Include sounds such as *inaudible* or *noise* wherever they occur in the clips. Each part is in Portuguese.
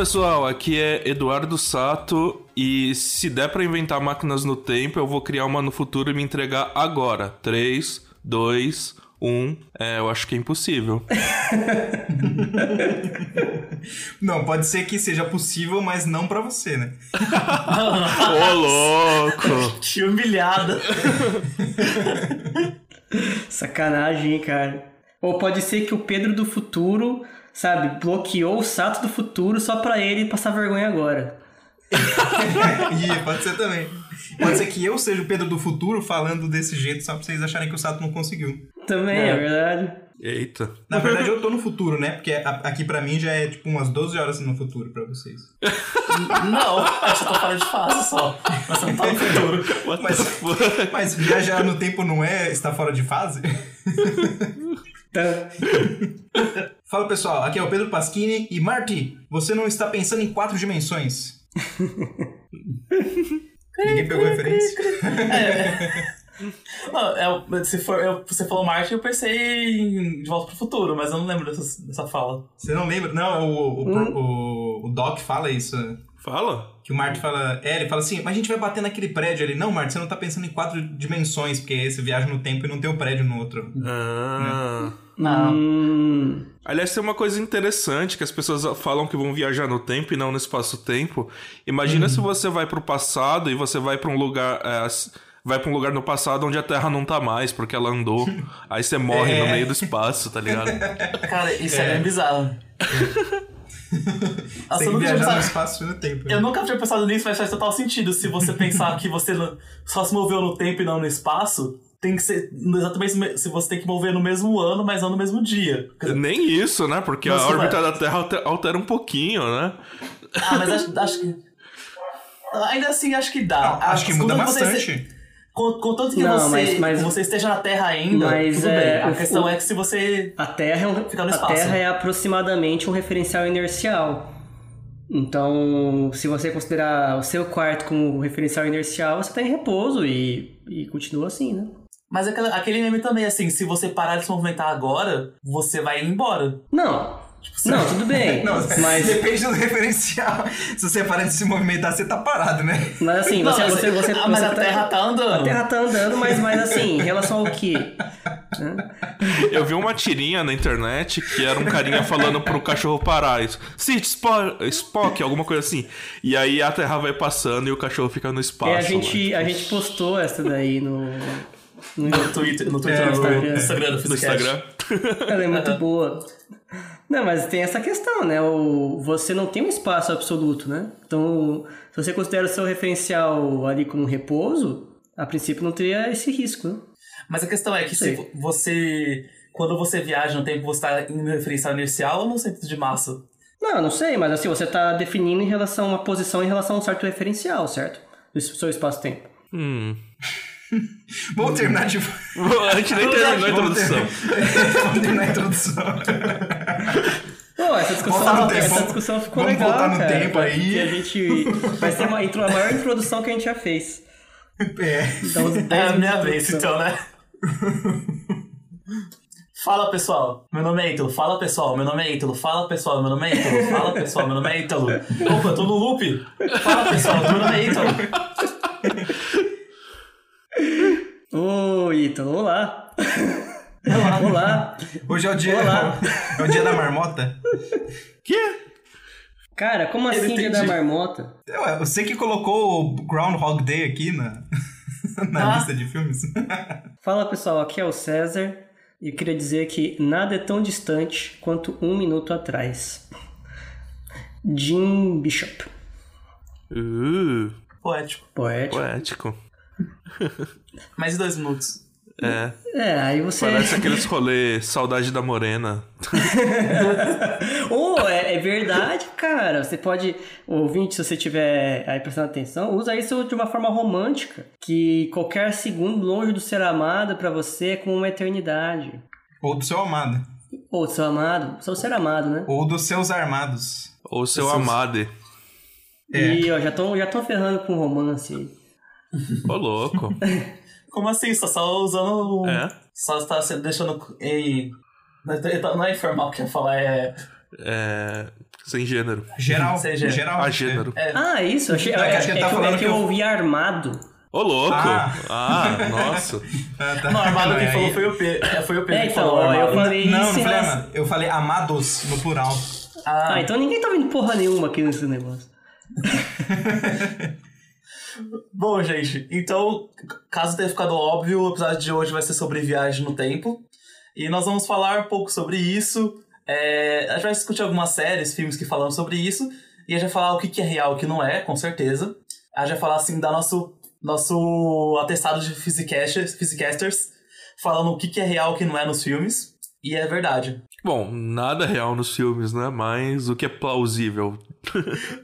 pessoal, aqui é Eduardo Sato e se der pra inventar máquinas no tempo, eu vou criar uma no futuro e me entregar agora. 3, 2, 1. É, eu acho que é impossível. *laughs* Não, pode ser que seja possível, mas não pra você, né? *laughs* Ô, louco! Que humilhada. *laughs* Sacanagem, hein, cara. Ou pode ser que o Pedro do futuro, sabe, bloqueou o Sato do futuro só pra ele passar vergonha agora. *laughs* e pode ser também. Pode ser que eu seja o Pedro do futuro falando desse jeito só pra vocês acharem que o Sato não conseguiu. Também, é, É. verdade. Eita. Na verdade, eu tô no futuro, né? Porque aqui pra mim já é tipo umas 12 horas no futuro pra vocês. *laughs* Não, eu só tô fora de fase só. Mas você não tá no futuro. Mas-? Mas viajar no tempo não é estar fora de fase? *laughs* Tá. *laughs* Fala pessoal, aqui é o Pedro Pasquini e Marty, você não está pensando em quatro dimensões. *laughs* Ninguém pegou a referência? Não, é, se for, eu- você falou Marte, eu pensei em De Volta pro Futuro, mas eu não lembro dessa, dessa fala. Você não lembra? Não, o, o, o, o Doc fala isso. Fala? Que o Marty fala. É, ele fala assim, mas a gente vai bater naquele prédio ali. Não, Marty, você não tá pensando em quatro dimensões, porque aí você viaja no tempo e não tem o prédio no outro. Ah. Não. Hum, Aliás, tem uma coisa interessante que as pessoas falam que vão viajar no tempo e não no espaço-tempo. Imagina se você vai pro passado e você vai pra um lugar. é, vai pra um lugar no passado onde a Terra não tá mais, porque ela andou. Aí você morre no É. meio do espaço, tá ligado? *laughs* Cara, isso é, bem bizarro. *laughs* Nossa, Tem eu que nunca tinha viajar no pensado- espaço e no tempo. né? Eu nunca tinha pensado nisso, mas faz total sentido. Se você pensar que você só se moveu no tempo e não no espaço, tem que ser exatamente me- se você tem que mover no mesmo ano, mas não no mesmo dia. Nem isso, né? Porque a órbita vai- da Terra alter- altera um pouquinho, né? Ah, mas acho, acho que. Ainda assim, acho que dá. Não, acho que muda você bastante. con- Contanto que Não, você, mas- mas- você esteja na Terra ainda, Mas, é. A questão o- é que se você. a Terra, é um- Fica no a espaço. Terra é aproximadamente um referencial inercial. Então, se você considerar o seu quarto como referencial inercial, você tá em repouso e, e continua assim, né? Mas aquela- aquele meme também, assim, se você parar de se movimentar agora, você vai embora. Não, não, tudo bem. *laughs* Não, mas, depende do referencial. Se você parar de se movimentar, você tá parado, né? mas assim, Não, você, mas- você, você, ah, mas você a Terra tá andando. A Terra tá andando, mas, mas assim, em relação ao quê? *laughs* Eu vi uma tirinha na internet que era um carinha falando pro cachorro parar. Isso. Sit, Spock, Spock, alguma coisa assim. E aí a Terra vai passando e o cachorro fica no espaço. É, a lá. gente, a gente postou essa daí no, no No Twitter, no, Twitter, É, no Instagram. Instagram do no. Instagram. Ela é muito boa. Não, mas tem essa questão, né? O, você não tem um espaço absoluto, né? Então, se você considera o seu referencial ali como um repouso, a princípio não teria esse risco, né? Mas a questão é que se você. Quando você viaja no tempo, você tá em referencial inercial ou no centro de massa? Não, não sei, mas assim, você tá definindo em relação a uma posição em relação a um certo referencial, certo? Do seu espaço-tempo. Hum. *laughs* Vamos terminar de. A gente nem terminou a Vamos introdução. *laughs* Vamos terminar a introdução. Pô, essa discussão, tempo, essa vamos- discussão ficou vamos legal, voltar no cara, tempo aí. a gente vai ser uma, a maior introdução que a gente já fez. *laughs* É. Então, uns 10 É a minha vez, então, né? Fala pessoal, meu nome é Ítalo. Fala pessoal, meu nome é Ítalo. Fala pessoal, meu nome é Ítalo. Fala pessoal, meu nome é Ítalo. Opa, eu tô no loop. Fala pessoal, meu nome é Ítalo. Ô, Ítalo, olá. Olá. olá. Hoje é o dia. Olá. É o dia da marmota. Que? Cara, como Eu assim dia da entendi. marmota? Ué, você que colocou o Groundhog Day aqui na, *laughs* na Ah. lista de filmes. Fala pessoal, aqui é o César e eu queria dizer que nada é tão distante quanto um minuto atrás. Jim Bishop, Uh, Poético. poético. poético. Mais dois minutos. É. É, aí você. Parece aqueles rolê Saudade da Morena. *laughs* Oh, é, é verdade, cara. Você pode, ouvinte, se você tiver aí prestando atenção, usa isso de uma forma romântica. Que qualquer segundo longe do ser amado pra você é como uma eternidade. Ou do seu amado. Ou do seu amado, seu ser amado, né? Ou dos seus armados. Ou seu Seus- amade. É. E ó, já estão já tão ferrando com romance aí. Ô, louco. *laughs* Como assim? Você tá só usando. É. Só está se deixando. Em... Não é informal que eu ia falar, é. É. Sem gênero. Geral. Sem gênero. Geral. A gênero. Ah, isso. Achei, É, é, acho que ele é tá que, eu- falando é que que eu ouvi armado. Ô, louco! Ah. Ah, nossa. *laughs* Ah, tá. Não, armado quem falou foi o. É, foi o Pedro É, que então, falou eu falei Não, não falei amado. Eu falei amados no plural. Ah, Ah, então ninguém tá vendo porra nenhuma aqui nesse negócio. *laughs* Bom, gente, então, caso tenha ficado óbvio, o episódio de hoje vai ser sobre viagem no tempo. E nós vamos falar um pouco sobre isso. É, a gente vai discutir algumas séries, filmes que falam sobre isso. E a gente vai falar o que é real e o que não é, com certeza. A gente vai falar, assim, da nosso, nosso atestado de physicasters, physicasters falando o que é real e o que não é nos filmes. E é verdade. Bom, nada real nos filmes, né? Mas o que é plausível.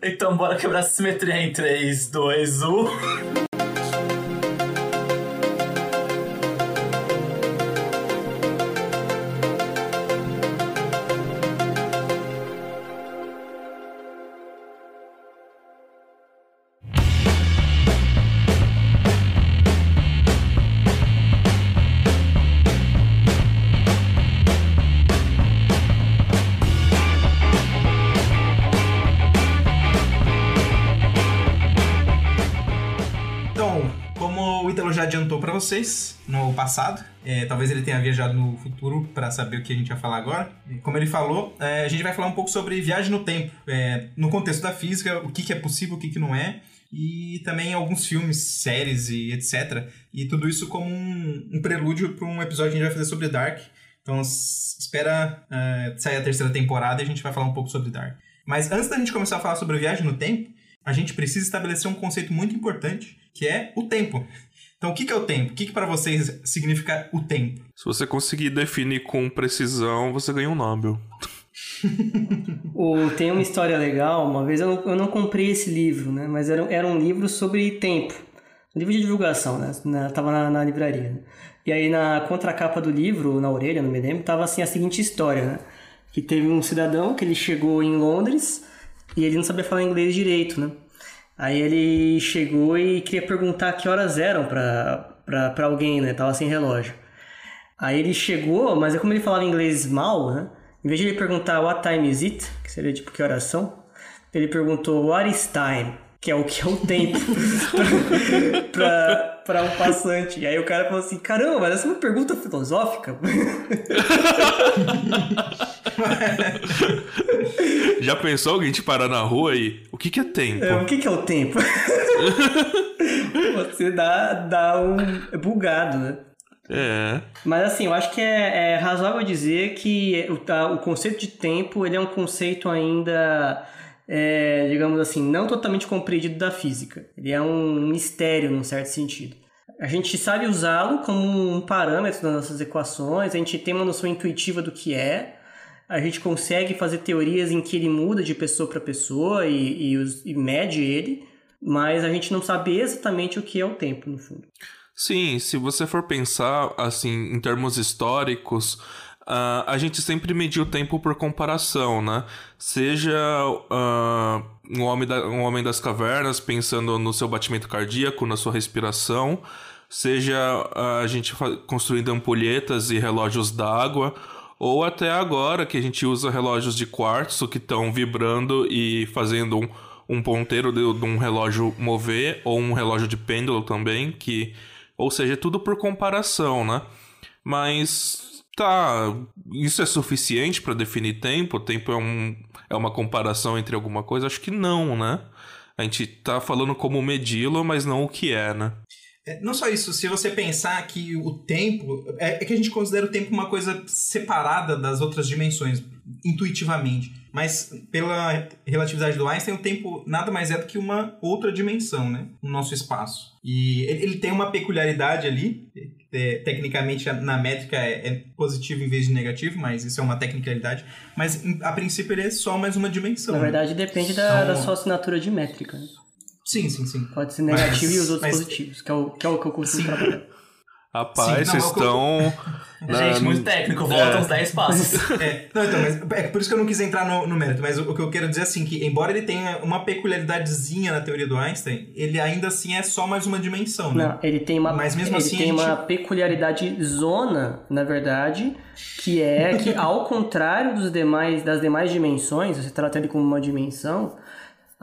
Então, bora quebrar essa simetria em 3, 2, 1. Adiantou pra vocês no passado, é, talvez ele tenha viajado no futuro pra saber o que a gente vai falar agora. Como ele falou, é, a gente vai falar um pouco sobre viagem no tempo, é, no contexto da física, o que, que é possível, o que, que não é, e também alguns filmes, séries e etc. E tudo isso como um, um prelúdio para um episódio que a gente vai fazer sobre Dark. Então, espera é, sair a terceira temporada e a gente vai falar um pouco sobre Dark. Mas antes da gente começar a falar sobre viagem no tempo, a gente precisa estabelecer um conceito muito importante, que é o tempo. Então, o que que é o tempo? O que, que para vocês significa o tempo? Se você conseguir definir com precisão, você ganha um Nobel. *laughs* O, tem uma história legal, uma vez eu não, eu não comprei esse livro, né? Mas era, era um livro sobre tempo. Um livro de divulgação, né? Na, tava na, na livraria. né? E aí na contracapa do livro, na orelha, não me lembro, tava assim a seguinte história, né? Que teve um cidadão que ele chegou em Londres e ele não sabia falar inglês direito, né? Aí ele chegou e queria perguntar que horas eram pra alguém, né? Tava sem relógio. Aí ele chegou, mas é como ele falava inglês mal, né? Em vez de ele perguntar what time is it, que seria tipo que horas são, ele perguntou what is time, que é o que é o tempo pra, pra um passante. E aí o cara falou assim, caramba, mas essa é uma pergunta filosófica. *laughs* Já pensou alguém te parar na rua e. O que, que é tempo? É, o que, que é o tempo? *laughs* Você dá, dá um bugado, né? É. Mas assim, eu acho que é, é razoável dizer que o, tá, o conceito de tempo ele é um conceito ainda, é, digamos assim, não totalmente compreendido da física. Ele é um mistério num certo sentido. A gente sabe usá-lo como um parâmetro das nossas equações, a gente tem uma noção intuitiva do que é, a gente consegue fazer teorias em que ele muda de pessoa para pessoa e, e, e mede ele, mas a gente não sabe exatamente o que é o tempo, no fundo. Sim, se você for pensar assim em termos históricos, ah, a gente sempre mediu o tempo por comparação, né? Seja ah, um, homem da- um homem das cavernas pensando no seu batimento cardíaco, na sua respiração, seja ah, a gente construindo ampulhetas e relógios d'água, ou até agora que a gente usa relógios de quartzo que estão vibrando e fazendo um, um ponteiro de, de um relógio mover, ou um relógio de pêndulo também, que ou seja, é tudo por comparação, né? Mas tá, isso é suficiente para definir tempo? Tempo é, um, é uma comparação entre alguma coisa? Acho que não, né? A gente tá falando como medi-lo, mas não o que é, né? É, Não só isso, se você pensar que o tempo. É, é que a gente considera o tempo uma coisa separada das outras dimensões, intuitivamente. Mas pela relatividade do Einstein, o tempo nada mais é do que uma outra dimensão, né? No nosso espaço. E ele, ele tem uma peculiaridade ali. é, tecnicamente, na métrica é, é positivo em vez de negativo, mas isso é uma tecnicalidade. Mas a princípio ele é só mais uma dimensão. Na né? verdade, depende da, Então- da sua assinatura de métrica. Sim, sim, sim. Pode ser negativo Mas- e os outros mas- positivos, que é o que, é o que eu costumo Sim. trabalhar. Rapaz, vocês estão. *laughs* Gente, muito técnico, volta é. uns 10 passos. *laughs* é, não, então, mas é por isso que eu não quis entrar no, no mérito, mas o, o, que eu quero dizer é assim, que embora ele tenha uma peculiaridadezinha na teoria do Einstein, ele ainda assim é só mais uma dimensão, né? Não, ele tem uma, mas mesmo ele assim, tem gente... uma peculiaridade zona, na verdade, que é que ao contrário dos demais, das demais dimensões, você trata ele como uma dimensão,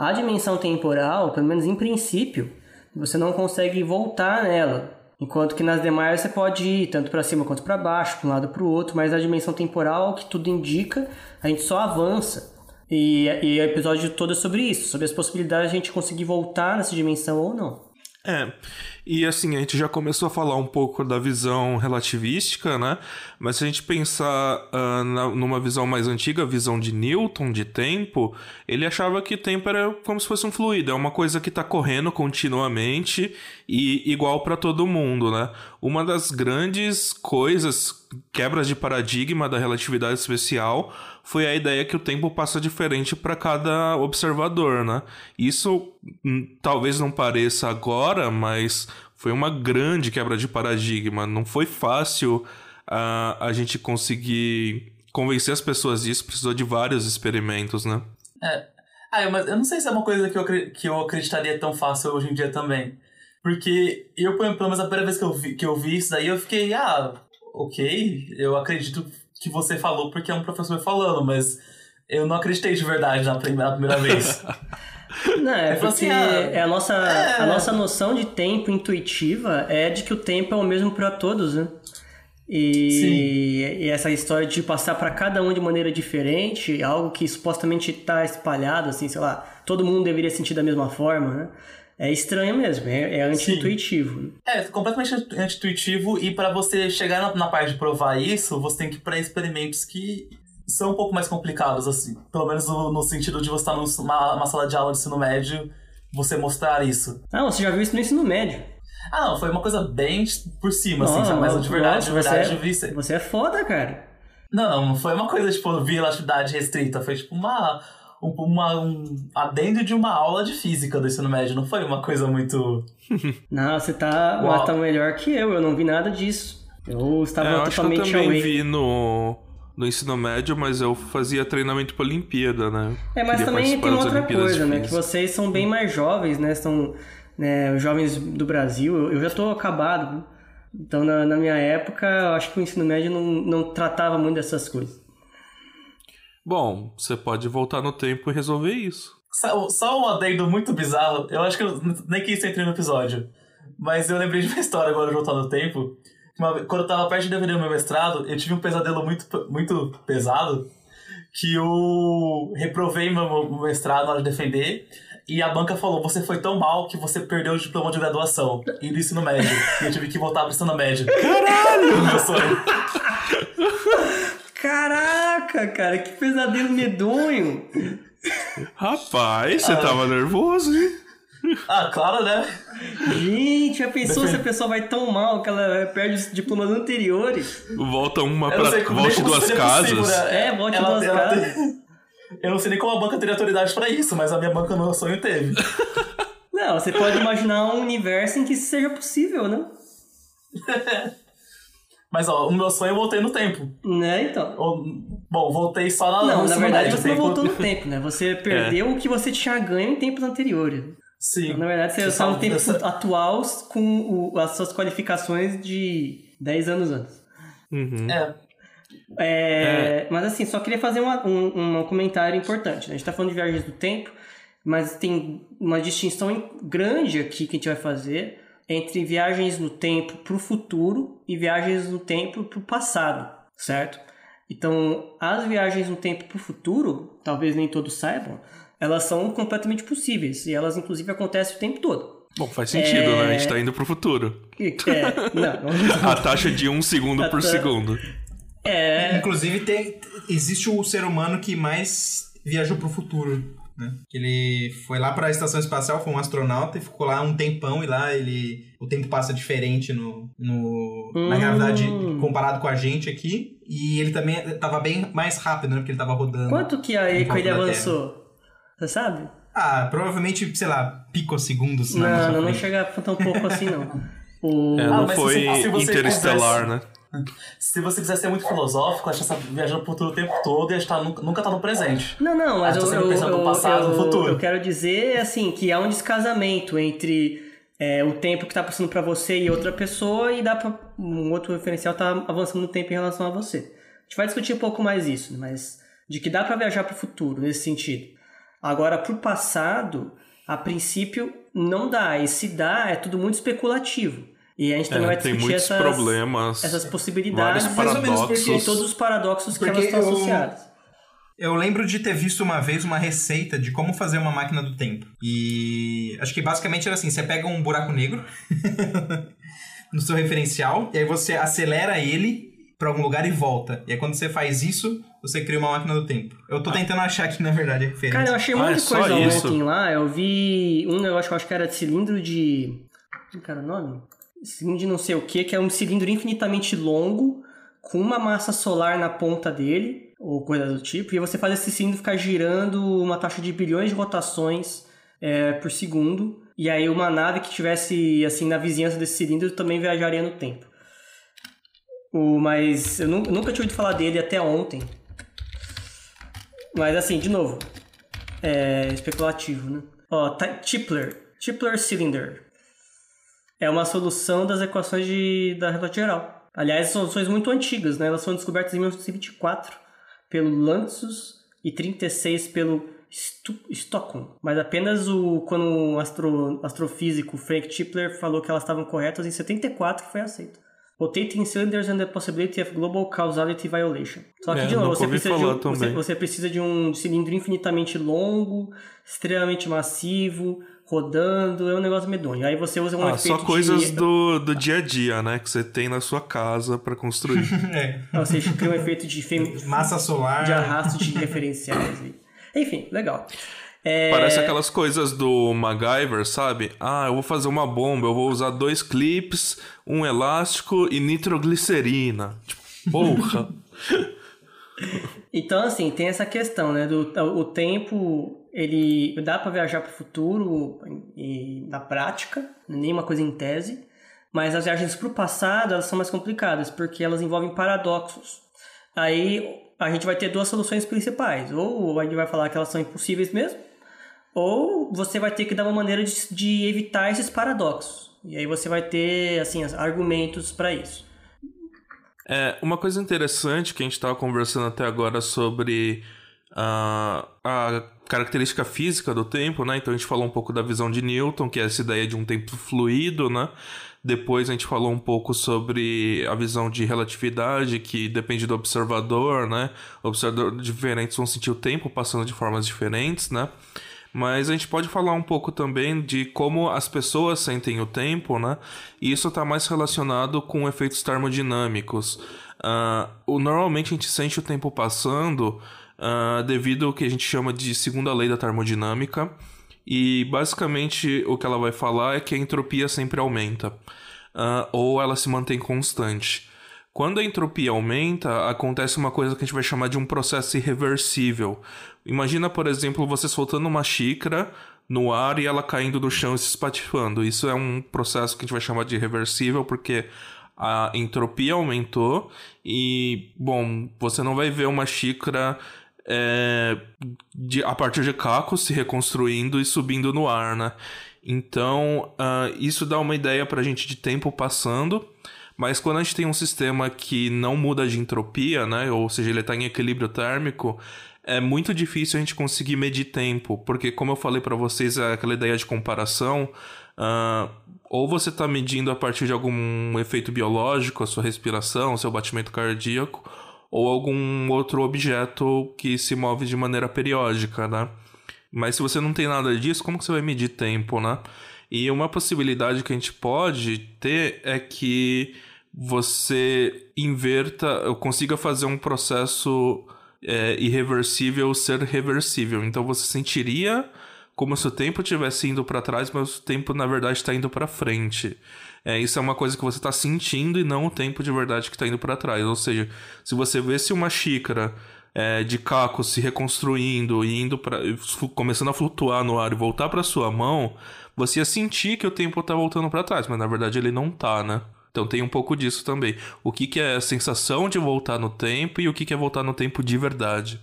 a dimensão temporal, pelo menos em princípio, você não consegue voltar nela. Enquanto que nas demais você pode ir tanto para cima quanto para baixo, para um lado para o outro, mas a dimensão temporal, que tudo indica, a gente só avança. E, e o episódio todo é sobre isso, sobre as possibilidades de a gente conseguir voltar nessa dimensão ou não. É, e assim, a gente já começou a falar um pouco da visão relativística, né? Mas se a gente pensar uh, na, numa visão mais antiga, a visão de Newton de tempo, ele achava que tempo era como se fosse um fluido, é uma coisa que está correndo continuamente e igual para todo mundo, né? Uma das grandes coisas, quebras de paradigma da relatividade especial, foi a ideia que o tempo passa diferente para cada observador, né? Isso hum, talvez não pareça agora, mas foi uma grande quebra de paradigma. Não foi fácil uh, a gente conseguir convencer as pessoas disso, precisou de vários experimentos, né? É. Ah, mas eu não sei se é uma coisa que eu, que eu acreditaria tão fácil hoje em dia também. Porque eu, pelo menos a primeira vez que eu vi, que eu vi isso daí, eu fiquei, ah, ok, eu acredito que você falou porque é um professor falando, mas eu não acreditei de verdade na primeira, na primeira vez. *laughs* Não, é porque assim, ah, é a, nossa, é... a nossa noção de tempo intuitiva é de que o tempo é o mesmo para todos, né? E, e, essa história de passar para cada um de maneira diferente, algo que supostamente está espalhado, assim, sei lá, todo mundo deveria sentir da mesma forma, né? É estranho mesmo, é, é anti-intuitivo. É, completamente anti-intuitivo e para você chegar na, na parte de provar isso, você tem que ir para experimentos que são um pouco mais complicados, assim. Pelo menos no, no sentido de você estar numa uma sala de aula de ensino médio, você mostrar isso. Ah, você já viu isso no ensino médio? Ah, não, foi uma coisa bem por cima, assim, não, mas de verdade, nossa, de verdade, você, vi... Você é foda, cara. Não, não foi uma coisa, tipo, via atividade restrita, foi tipo uma um, uma, um adendo de uma aula de física do ensino médio, não foi uma coisa muito. *laughs* não, você tá, mas tá melhor que eu, eu não vi nada disso. Eu estava é, eu totalmente acho que eu também away. vi no, no ensino médio, mas eu fazia treinamento para Olimpíada, né? É, mas Queria também tem outra coisa, né? Que vocês são bem mais jovens, né? São né, jovens do Brasil. Eu já tô acabado. Então, na, na minha época, eu acho que o ensino médio não, não tratava muito dessas coisas. Bom, você pode voltar no tempo e resolver isso. Só, só um adendo muito bizarro. Eu acho que eu nem quis entrar no episódio. Mas eu lembrei de uma *laughs* história agora de voltar no tempo. Uma, quando eu tava perto de defender o meu mestrado, eu tive um pesadelo muito, muito pesado. Que eu reprovei meu, meu mestrado na hora de defender. E a banca falou: você foi tão mal que você perdeu o diploma de graduação e do ensino médio. e eu tive que voltar pro ensino médio. Caralho! meu sonho. *laughs* Caraca, cara, que pesadelo medonho. Rapaz, você ah. tava nervoso, hein? Ah, claro, né? Gente, já pensou se a pessoa vai tão mal que ela perde os diplomas anteriores? Volta uma pra. Volte duas casas. Possível, né? É, volte ela, duas ela casas. Tem... Eu não sei nem como a banca teria autoridade pra isso, mas a minha banca no meu sonho teve. Não, você pode imaginar um universo em que isso seja possível, né? *laughs* Mas, ó, o meu sonho eu voltei no tempo. Né, então. bom, voltei só na Não, na verdade você tempo. não voltou no *laughs* tempo, né? Você perdeu é. o que você tinha ganho em tempos anteriores. Sim. Então, na verdade, você está no tempo dessa... atual com o, as suas qualificações de 10 anos antes. Uhum. É. É, é. Mas assim, só queria fazer uma, um, um comentário importante. Né? A gente está falando de viagens do tempo, mas tem uma distinção grande aqui que a gente vai fazer entre viagens no tempo para o futuro e viagens no tempo para o passado, certo? Então, as viagens no tempo para o futuro, talvez nem todos saibam, elas são completamente possíveis e elas, inclusive, acontecem o tempo todo. Bom, faz sentido, é... né? A gente tá indo pro futuro. É, não. *laughs* a taxa de um segundo por segundo. É. Inclusive, tem, existe o ser humano que mais viajou pro futuro né? Ele foi lá para a estação espacial, foi um astronauta e ficou lá um tempão e lá ele o tempo passa diferente no, no hum. na gravidade comparado com a gente aqui e ele também tava bem mais rápido, né? Porque ele tava rodando. Quanto que aí ele avançou? Você sabe? Ah, provavelmente, sei lá, picosegundos. Não, não, não chega tão pouco assim não. O... É, não ah, foi se, se interestelar, né? Se você quiser ser muito filosófico, acho que você tá viajando por todo o tempo todo e estar, nunca tá no presente. Não, não, mas eu, eu, eu, no passado, eu, no futuro. eu quero dizer, assim, que há um descasamento entre é, o tempo que tá passando para você e outra pessoa e dá pra um outro referencial tá avançando no tempo em relação a você. A gente vai discutir um pouco mais isso, mas de que dá para viajar para o futuro nesse sentido. Agora, para o passado, a princípio não dá, e se dá, é tudo muito especulativo. E a gente também é, vai discutir essas, problemas, essas possibilidades e todos os paradoxos que elas estão eu, associadas. Eu lembro de ter visto uma vez uma receita de como fazer uma máquina do tempo. E acho que basicamente era assim: você pega um buraco negro *laughs* no seu referencial, e aí você acelera ele para algum lugar e volta. E aí quando você faz isso, você cria uma máquina do tempo. Eu tô tentando achar aqui, na verdade, a referência. Cara, eu achei um monte ah, de coisa ontem lá. Eu vi um negócio que eu acho que era de cilindro de. Como que era o nome? Cilindro de não sei o que, que é um cilindro infinitamente longo, com uma massa solar na ponta dele, ou coisa do tipo, e você faz esse cilindro ficar girando uma taxa de bilhões de rotações é, por segundo, e aí uma nave que estivesse assim na vizinhança desse cilindro também viajaria no tempo. O, mas eu nunca tinha ouvido falar dele até ontem. Mas assim, de novo, é especulativo, né? Ó, Tipler, Tipler Cylinder é uma solução das equações de, da relatividade geral. Aliás, são soluções muito antigas, né? Elas foram descobertas em 1924 pelo Lantzos e 36 pelo Stockholm. Mas apenas o quando o astro, astrofísico Frank Tipler falou que elas estavam corretas em 74 que foi aceito. Rotating cylinders and the possibility of global causality violation. Só que, é, de novo, você precisa de, um, você, você precisa de um cilindro infinitamente longo, extremamente massivo, rodando, é um negócio medonho. Aí você usa um ah, efeito só coisas de... do, do dia a dia, né? Que você tem na sua casa para construir. *laughs* é. Você cria um efeito de... Fem... Massa solar. De arrasto de referenciais. Enfim, legal. É... Parece aquelas coisas do MacGyver, sabe? Ah, eu vou fazer uma bomba, eu vou usar dois clips, um elástico e nitroglicerina. Tipo, porra! *laughs* então, assim, tem essa questão, né? Do o tempo ele dá para viajar para o futuro e na prática, nenhuma coisa em tese, mas as viagens para o passado elas são mais complicadas porque elas envolvem paradoxos. Aí a gente vai ter duas soluções principais: ou a gente vai falar que elas são impossíveis mesmo, ou você vai ter que dar uma maneira de, de evitar esses paradoxos. E aí você vai ter assim argumentos para isso. É, uma coisa interessante que a gente estava conversando até agora sobre uh, a característica física do tempo, né? Então a gente falou um pouco da visão de Newton, que é essa ideia de um tempo fluido, né? Depois a gente falou um pouco sobre a visão de relatividade, que depende do observador, né? Observadores diferentes vão sentir o tempo passando de formas diferentes, né? Mas a gente pode falar um pouco também de como as pessoas sentem o tempo, né? E isso está mais relacionado com efeitos termodinâmicos. Uh, normalmente a gente sente o tempo passando uh, devido ao que a gente chama de segunda lei da termodinâmica. E basicamente o que ela vai falar é que a entropia sempre aumenta, uh, ou ela se mantém constante. Quando a entropia aumenta, acontece uma coisa que a gente vai chamar de um processo irreversível. Imagina, por exemplo, você soltando uma xícara no ar e ela caindo no chão e se espatifando. Isso é um processo que a gente vai chamar de irreversível porque a entropia aumentou e, bom, você não vai ver uma xícara é, de, a partir de cacos se reconstruindo e subindo no ar, né? Então, uh, isso dá uma ideia para a gente de tempo passando, mas quando a gente tem um sistema que não muda de entropia, né? Ou seja, ele está em equilíbrio térmico, é muito difícil a gente conseguir medir tempo, porque como eu falei para vocês, é aquela ideia de comparação, uh, ou você está medindo a partir de algum efeito biológico, a sua respiração, o seu batimento cardíaco, ou algum outro objeto que se move de maneira periódica, né? Mas se você não tem nada disso, como que você vai medir tempo, né? E uma possibilidade que a gente pode ter é que você inverta, consiga fazer um processo é, irreversível ser reversível. Então você sentiria como se o tempo estivesse indo para trás, mas o tempo na verdade está indo para frente. É, isso é uma coisa que você está sentindo e não o tempo de verdade que está indo para trás. Ou seja, se você vê se uma xícara é, de cacos se reconstruindo e indo para começando a flutuar no ar e voltar para sua mão, você ia sentir que o tempo tá voltando para trás, mas na verdade ele não tá, né? Então tem um pouco disso também. O que, que é a sensação de voltar no tempo e o que, que é voltar no tempo de verdade.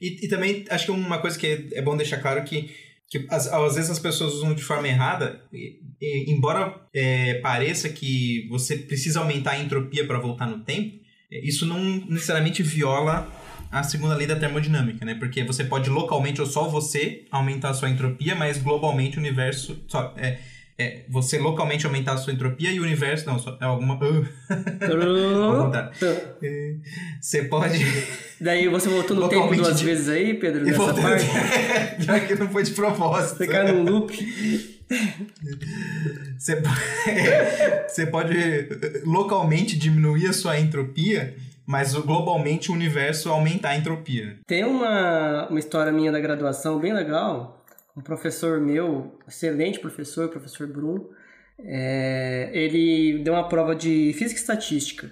E, e também acho que uma coisa que é bom deixar claro que, que às, às vezes as pessoas usam de forma errada, e, e, embora é, pareça que você precisa aumentar a entropia para voltar no tempo, é, isso não necessariamente viola a segunda lei da termodinâmica, né? Porque você pode localmente ou só você aumentar a sua entropia, mas globalmente o universo só, é, é, você localmente aumentar a sua entropia e o universo. Não, é alguma. *laughs* É, você pode. *laughs* Daí você voltou no tempo duas vezes aí, Pedro, nessa parte? *laughs* Já que não foi de propósito. Você cai num loop. Você, você pode localmente diminuir a sua entropia, mas globalmente o universo aumentar a entropia. Tem uma, uma história minha da graduação bem legal um professor meu, excelente professor, professor Bruno, é, ele deu uma prova de física e estatística.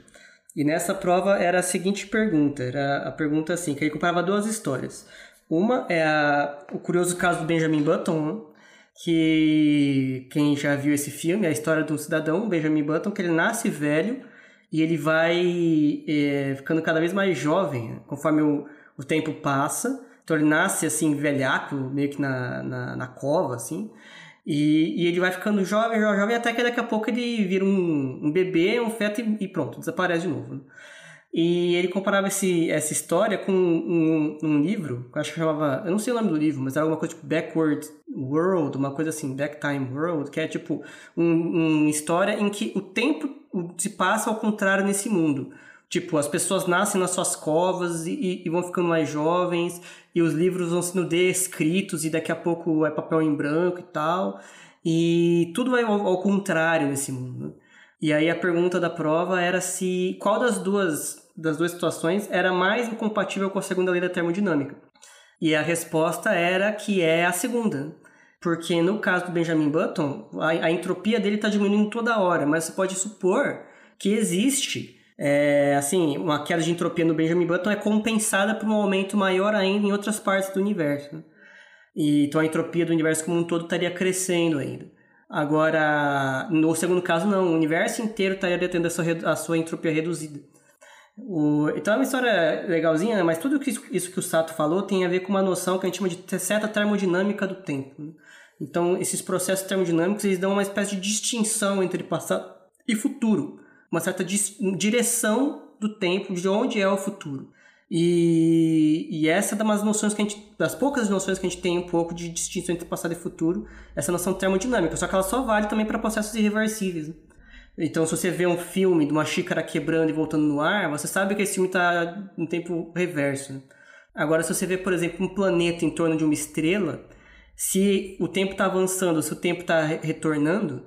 E nessa prova era a seguinte pergunta, era a pergunta assim, que ele comparava duas histórias. Uma é a, o curioso caso do Benjamin Button, que quem já viu esse filme, é a história de um cidadão, Benjamin Button, que ele nasce velho e ele vai é, ficando cada vez mais jovem conforme o, o tempo passa. Nasce assim, velhaco, meio que na, na, na cova, assim. E, e, ele vai ficando jovem, jovem, jovem, até que daqui a pouco ele vira um, um bebê, um feto e, e pronto, desaparece de novo. Né? E ele comparava esse, essa história com um, um, livro, que eu acho que chamava, eu não sei o nome do livro, mas era alguma coisa tipo Backward World, uma coisa assim, Backtime World, que é tipo uma um história em que o tempo se passa ao contrário nesse mundo. Tipo, as pessoas nascem nas suas covas e, e, vão ficando mais jovens, e os livros vão sendo descritos, e daqui a pouco é papel em branco e tal. E tudo vai ao, ao contrário nesse mundo. E aí a pergunta da prova era se qual das duas, das duas situações era mais incompatível com a segunda lei da termodinâmica. E a resposta era que é a segunda. Porque no caso do Benjamin Button, a, a entropia dele está diminuindo toda hora, mas você pode supor que existe é, assim, uma queda de entropia no Benjamin Button é compensada por um aumento maior ainda em outras partes do universo. Né? E, então a entropia do universo como um todo estaria crescendo ainda. Agora, no segundo caso, não. O universo inteiro estaria tendo a sua, a sua entropia reduzida. O, então é uma história legalzinha, né? mas tudo isso, isso que o Sato falou tem a ver com uma noção que a gente chama de certa termodinâmica do tempo. Né? Então, esses processos termodinâmicos eles dão uma espécie de distinção entre passado e futuro uma certa direção do tempo, de onde é o futuro. E, e essa é uma das noções que a gente, das poucas noções que a gente tem um pouco de distinção entre passado e futuro, essa noção termodinâmica, só que ela só vale também para processos irreversíveis. Então, se você vê um filme de uma xícara quebrando e voltando no ar, você sabe que esse filme está em tempo reverso. Agora, se você vê, por exemplo, um planeta em torno de uma estrela, se o tempo está avançando, se o tempo está retornando,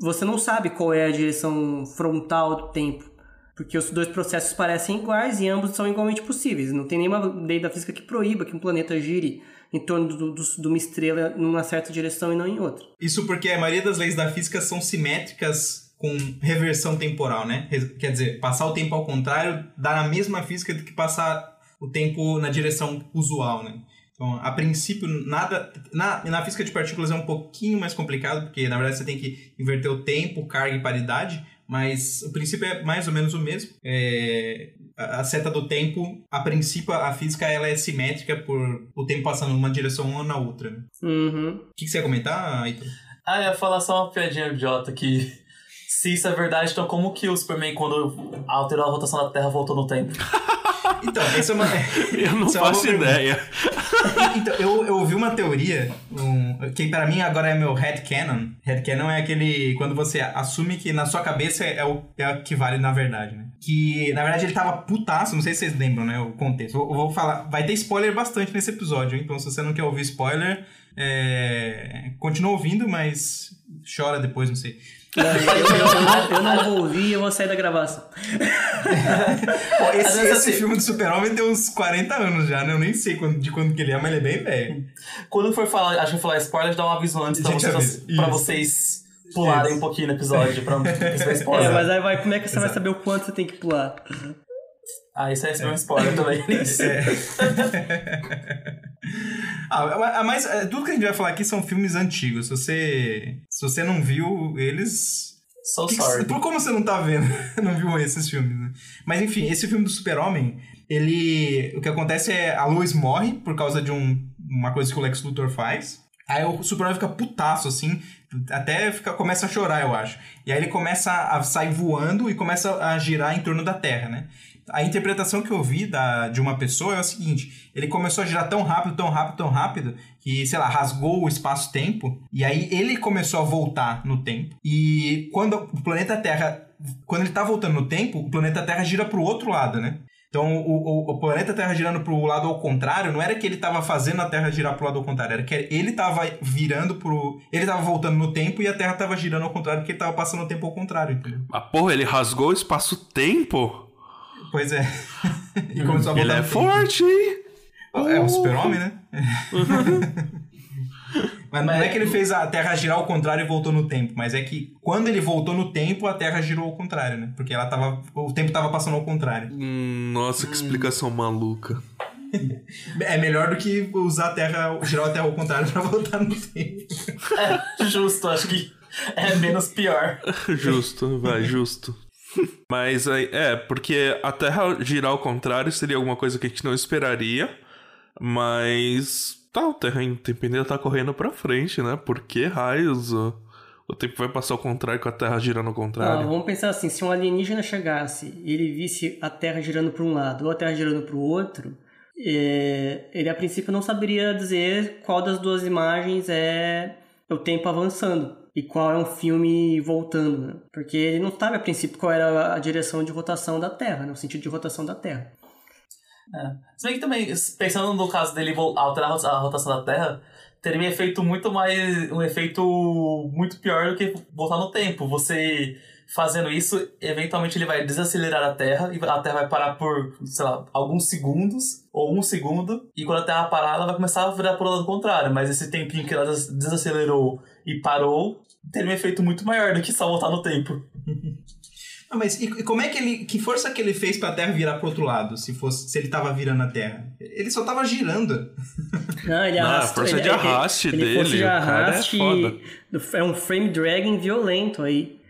você não sabe qual é a direção frontal do tempo. Porque os dois processos parecem iguais e ambos são igualmente possíveis. Não tem nenhuma lei da física que proíba que um planeta gire em torno do, do, de uma estrela numa certa direção e não em outra. Isso porque a maioria das leis da física são simétricas com reversão temporal, né? Quer dizer, passar o tempo ao contrário dá na mesma física do que passar o tempo na direção usual, né? Então, a princípio, nada. Na, na física de partículas é um pouquinho mais complicado, porque na verdade você tem que inverter o tempo, carga e paridade, mas o princípio é mais ou menos o mesmo. É, a seta do tempo, a princípio, a física ela é simétrica por o tempo passando numa direção ou na outra. Né? Uhum. O que, que você ia comentar, Aitor? Ah, eu ia falar só uma piadinha idiota que. Se isso é verdade, então como que o Superman, quando alterou a rotação da Terra, voltou no tempo? *laughs* Então, essa é uma. *laughs* Eu não é faço ideia. então, eu, eu ouvi uma teoria, um, que para mim agora é meu headcanon. Headcanon é aquele. quando você assume que na sua cabeça é o, é o que vale na verdade, né? Que na verdade ele tava putaço, não sei se vocês lembram, né? O contexto. Eu, eu vou falar. Vai ter spoiler bastante nesse episódio, então se você não quer ouvir spoiler, é, continua ouvindo, mas chora depois, não sei. Não, eu, eu, não, eu, não, vou ouvir e eu vou sair da gravação. Pô, esse, esse assim, filme do Super-Homem tem uns 40 anos já, né? Eu nem sei quando, de quando que ele é, mas ele é bem velho. Quando for falar, acho que falar spoiler, dá um aviso antes pra vocês, pra vocês pularem Isso. um pouquinho no episódio pra *laughs* não spoiler. É, mas aí vai, como é que você vai saber o quanto você tem que pular? Ah, isso é, é. um spoiler também. é. ah, mas é, tudo que a gente vai falar aqui são filmes antigos. Se você, se você não viu eles. So que sorry. Que, por como você não tá vendo? *laughs* não viu esses filmes, né? Mas enfim, esse filme do Super-Homem, ele. O que acontece é a Lois morre por causa de um, uma coisa que o Lex Luthor faz. Aí o Superman fica putaço, assim, até fica, começa a chorar, eu acho. E aí ele começa a sair voando e começa a girar em torno da Terra, né? A interpretação que eu vi da, de uma pessoa é o seguinte: ele começou a girar tão rápido, tão rápido, tão rápido, que, sei lá, rasgou o espaço-tempo, e aí ele começou a voltar no tempo. E quando o planeta Terra. Quando ele tá voltando no tempo, o planeta Terra gira pro outro lado, né? Então, o, o, o planeta Terra girando para o lado ao contrário, não era que ele estava fazendo a Terra girar para o lado ao contrário, era que ele estava virando pro. Ele estava voltando no tempo e a Terra estava girando ao contrário, porque ele estava passando o tempo ao contrário, entendeu? Mas, porra, ele rasgou o espaço-tempo? Pois é. *laughs* e começou a voltar Ele é forte, hein? É o super-homem, né? *laughs* Mas não é que ele fez a Terra girar ao contrário e voltou no tempo, mas é que quando ele voltou no tempo, a Terra girou ao contrário, né? Porque ela tava. O tempo tava passando ao contrário. Hum, nossa, que explicação hum. maluca. *laughs* É melhor do que usar a Terra, girar a Terra ao contrário pra voltar no tempo. É, justo, acho que é menos pior. justo, vai, justo. *laughs* Mas é, porque a Terra girar ao contrário seria alguma coisa que a gente não esperaria, mas Tá, o Terra ainda tá correndo pra frente, né? Por que raios o, o tempo vai passar ao contrário com a Terra girando ao contrário? Vamos pensar assim, se um alienígena chegasse e ele visse a Terra girando para um lado ou a Terra girando para o outro, é, ele a princípio não saberia dizer qual das duas imagens é o tempo avançando e qual é um filme voltando, né? Porque ele não sabe a princípio qual era a direção de rotação da Terra, né? o sentido de rotação da Terra. É. Se bem que também, pensando no caso dele alterar a rotação da Terra, teria um efeito muito mais. um efeito muito pior do que voltar no tempo. Você fazendo isso, eventualmente ele vai desacelerar a Terra e a Terra vai parar por, sei lá, alguns segundos ou um segundo. E quando a Terra parar, ela vai começar a virar pro lado contrário. Mas esse tempinho que ela desacelerou e parou teria um efeito muito maior do que só voltar no tempo. *laughs* Ah, mas e, e, como é que ele. Que força que ele fez pra Terra virar pro outro lado, se fosse se ele tava virando a Terra? Ele só tava girando. *laughs* Não, ele arrastou. a força ele, de arraste ele, dele. Ele de arraste, é, é um frame dragging violento aí.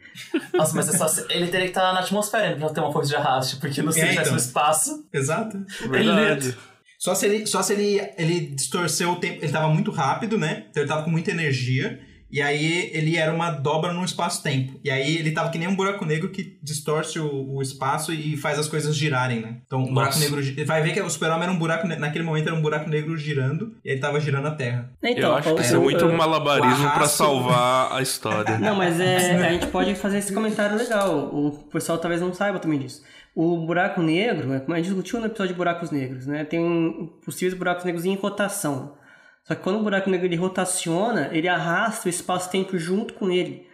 Nossa, mas é só, ele teria que estar na atmosfera pra ter uma força de arraste, porque não sei é, então. no espaço. Exato. Verdade. Ele, só se ele, só se ele, ele distorceu o tempo. Ele tava muito rápido, né? Então ele tava com muita energia. E aí ele era uma dobra no espaço-tempo. E aí ele tava que nem um buraco negro que distorce o, o espaço e faz as coisas girarem, né? Então o buraco negro. Vai ver que o super-homem era um buraco. Naquele momento era um buraco negro girando e ele tava girando a Terra. Então, eu acho que isso é muito um malabarismo para salvar a história. Não, mas é, a gente pode fazer esse comentário legal. O pessoal talvez não saiba também disso. O buraco negro, é como a gente discutiu no episódio de buracos negros, né? Tem um, possíveis buracos negros em rotação. Só que quando o buraco negro ele rotaciona, ele arrasta o espaço-tempo junto com ele.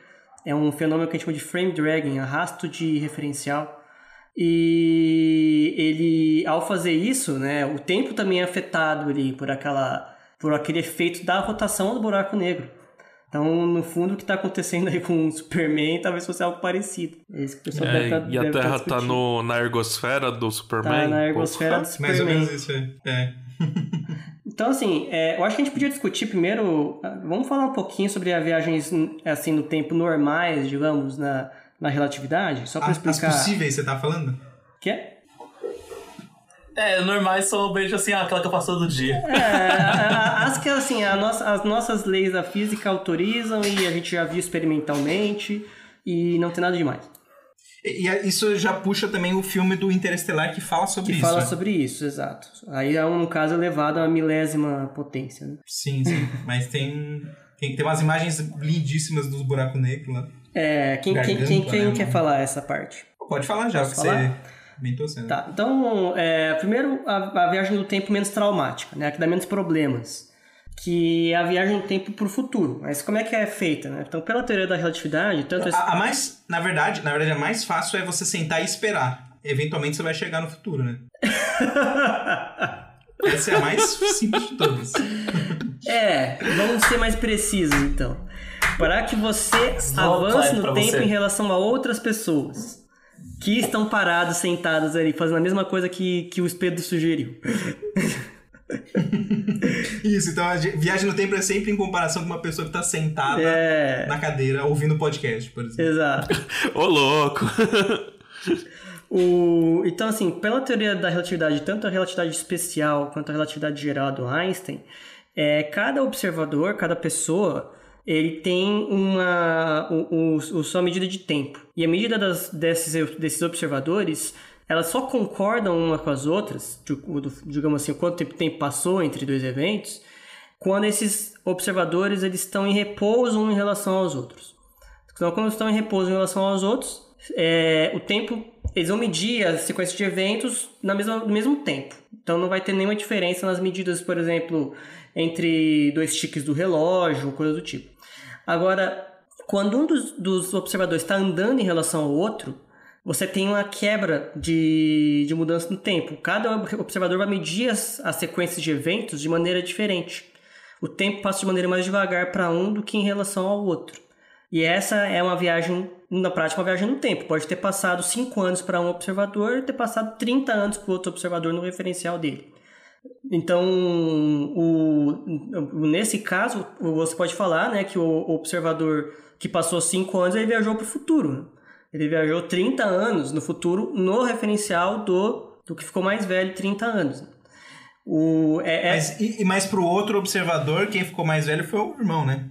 É um fenômeno que a gente chama de frame dragging, arrasto de referencial. E ele, ao fazer isso, né, o tempo também é afetado ali por, aquela, por aquele efeito da rotação do buraco negro. Então, no fundo, o que está acontecendo aí com o Superman talvez fosse algo parecido. É isso que o pessoal é, deve tá, E a tá Terra está na ergosfera do Superman? Tá na ergosfera do Superman. Mais ou menos isso, é. é. Então, assim, é, eu acho que a gente podia discutir primeiro. Ah, vamos falar um pouquinho sobre as viagens assim, no tempo normais, digamos, na, na relatividade? Só para explicar. As possíveis, você tá falando? Quê? É, normais só vejo assim, ah, aquela que eu faço todo dia. É, as que assim, a nossa, as nossas leis da física autorizam e a gente já viu experimentalmente e não tem nada demais. E isso já puxa também o filme do Interestelar que fala sobre que isso. Que fala né? sobre isso, exato. Aí é um caso elevado a milésima potência, né? Sim, sim. *laughs* Mas tem, tem, tem umas imagens lindíssimas dos buracos negros lá. É, quem, Garganta, quem, quem, quem né? quer falar essa parte? Pode falar já, Posso porque falar? você Tá, então, é, primeiro a, a viagem do tempo menos traumática, né? A que dá menos problemas que é a viagem no tempo para o futuro. Mas como é que é feita, né? Então, pela teoria da relatividade, tanto... A, a, mais, na verdade, na verdade, a mais fácil é você sentar e esperar. Eventualmente você vai chegar no futuro, né? *laughs* Essa é a mais simples de todas. *laughs* É, vamos ser mais precisos, então. Para que você avance no tempo você. em relação a outras pessoas. que estão parados, sentados ali, fazendo a mesma coisa que, que o espelho sugeriu. *laughs* *laughs* Isso, então a viagem no tempo é sempre em comparação com uma pessoa que está sentada é... na cadeira ouvindo o podcast, por exemplo. Exato. Ô, louco! o... Então, assim, pela teoria da relatividade, tanto a relatividade especial quanto a relatividade geral do Einstein, é, cada observador, cada pessoa, ele tem uma o, o, o, sua medida de tempo. E a medida das, desses, desses observadores elas só concordam uma com as outras, digamos assim, quanto tempo passou entre dois eventos, quando esses observadores eles estão em repouso um em relação aos outros. Então, quando estão em repouso em relação aos outros, é, o tempo eles vão medir a sequência de eventos na mesma, no mesmo tempo. Então não vai ter nenhuma diferença nas medidas, por exemplo, entre dois tiques do relógio coisa do tipo. Agora, quando um dos, dos observadores está andando em relação ao outro, você tem uma quebra de, de mudança no tempo. Cada observador vai medir as, as sequências de eventos de maneira diferente. O tempo passa de maneira mais devagar para um do que em relação ao outro. E essa é uma viagem, na prática, uma viagem no tempo. Pode ter passado 5 anos para um observador e ter passado 30 anos para outro observador no referencial dele. Então, o, nesse caso, você pode falar né, que o observador que passou 5 anos ele viajou para o futuro. Ele viajou 30 anos no futuro no referencial do, do que ficou mais velho, 30 anos. O, é, é... Mas, e, mas pro outro observador, quem ficou mais velho foi o irmão, né?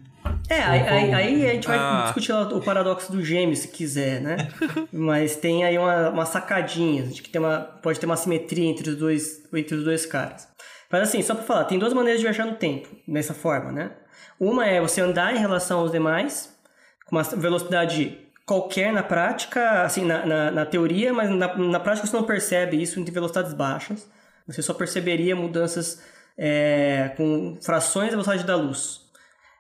É, aí, aí, aí, a gente vai ah. discutir o paradoxo do gêmeo, se quiser, né? *laughs* Mas tem aí uma, uma sacadinha, de que tem uma, pode ter uma simetria entre os dois, entre os dois caras. Mas assim, só pra falar, tem duas maneiras de viajar no tempo, dessa forma, né? Uma é você andar em relação aos demais, com uma velocidade qualquer na prática, assim, na, na, na teoria, mas na, na prática você não percebe isso em velocidades baixas. Você só perceberia mudanças é, com frações da velocidade da luz.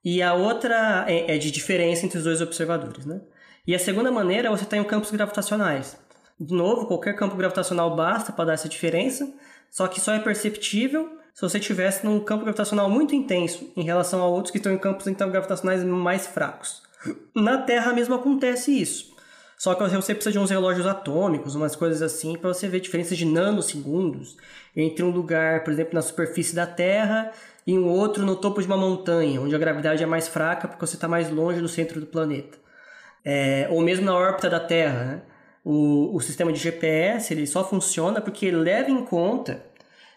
E a outra é, é, de diferença entre os dois observadores, né? E a segunda maneira é você estar em campos gravitacionais. De novo, qualquer campo gravitacional basta para dar essa diferença, só que só é perceptível se você estivesse num campo gravitacional muito intenso em relação a outros que estão em campos gravitacionais mais fracos. Na Terra mesmo acontece isso. Só que você precisa de uns relógios atômicos, umas coisas assim, para você ver diferenças de nanosegundos entre um lugar, por exemplo, na superfície da Terra e um outro no topo de uma montanha, onde a gravidade é mais fraca porque você está mais longe do centro do planeta. É, ou mesmo na órbita da Terra. Né? O, o sistema de GPS ele só funciona porque leva em conta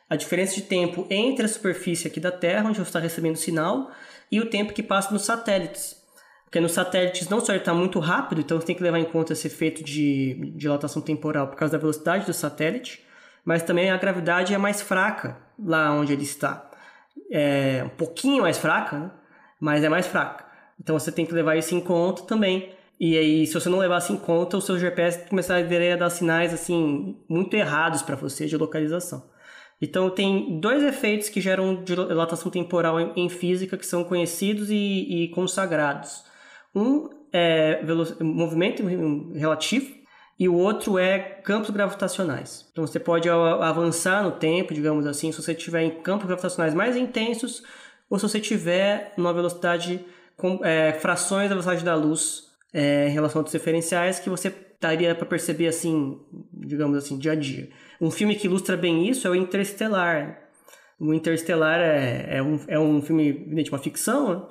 a diferença de tempo entre a superfície aqui da Terra, onde você está recebendo sinal, e o tempo que passa nos satélites. Porque nos satélites não só ele está muito rápido, então você tem que levar em conta esse efeito de dilatação temporal por causa da velocidade do satélite, mas também a gravidade é mais fraca lá onde ele está. É um pouquinho mais fraca, né? mas é mais fraca. Então você tem que levar isso em conta também. E aí, se você não levar isso em conta, o seu GPS começaria a dar sinais assim muito errados para você de localização. Então tem dois efeitos que geram dilatação temporal em, física que são conhecidos e, e consagrados. Um é movimento relativo e o outro é campos gravitacionais. Então você pode avançar no tempo, digamos assim, se você estiver em campos gravitacionais mais intensos ou se você estiver numa velocidade com é, frações da velocidade da luz é, em relação aos diferenciais que você daria para perceber assim, digamos assim, dia a dia. Um filme que ilustra bem isso é o Interestelar. O Interestelar é, é, um, é um filme, evidente, uma ficção, né?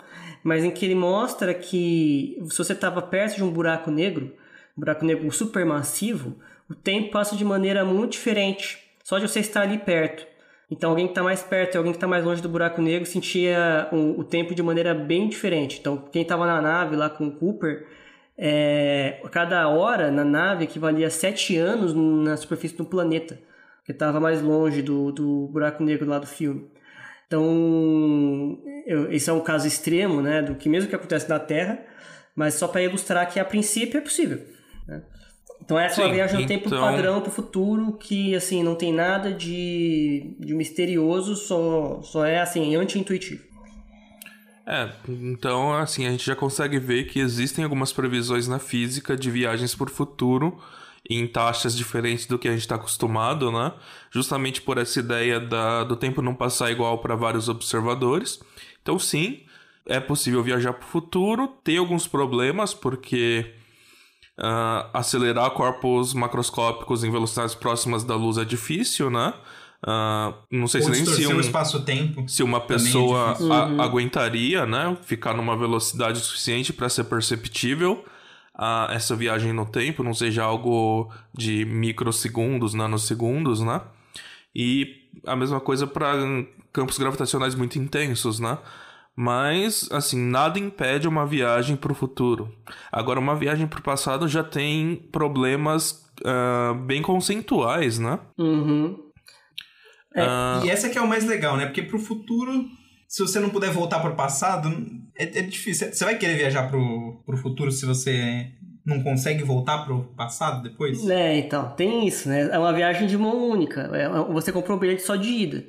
Mas em que ele mostra que se você estava perto de um buraco negro, um buraco negro supermassivo, o tempo passa de maneira muito diferente, só de você estar ali perto. Então, alguém que está mais perto e alguém que está mais longe do buraco negro sentia o, o, tempo de maneira bem diferente. Então, quem estava na nave lá com o Cooper, é, cada hora na nave equivalia a sete anos na superfície do planeta, que estava mais longe do, do buraco negro lá do filme. Então, eu, esse é um caso extremo, né, do que mesmo que acontece na Terra, mas só para ilustrar que a princípio é possível. Né? Então essa é uma viagem no então... tempo padrão para o futuro que assim não tem nada de, de misterioso, só, só é assim anti-intuitivo. É, então assim a gente já consegue ver que existem algumas previsões na física de viagens por futuro em taxas diferentes do que a gente está acostumado, né? Justamente por essa ideia da, do tempo não passar igual para vários observadores. Então, sim, é possível viajar para o futuro, tem alguns problemas, porque Uh, acelerar corpos macroscópicos em velocidades próximas da luz é difícil, né? Uh, não sei Ou se nem se um, espaço-tempo. Se uma pessoa é uhum. aguentaria, né? Ficar numa velocidade suficiente para ser perceptível uh, essa viagem no tempo, não seja algo de microsegundos, nanosegundos, né? E a mesma coisa para campos gravitacionais muito intensos, né? Mas, assim, nada impede uma viagem para o futuro. Agora, uma viagem para o passado já tem problemas uh, bem conceituais, né? Uhum. É, uh... E essa que é o mais legal, né? Porque para o futuro, se você não puder voltar para o passado, é, é, difícil. Você vai querer viajar para o futuro se você não consegue voltar para o passado depois? É, então, tem isso, né? É uma viagem de mão única. É, você comprou um bilhete só de ida.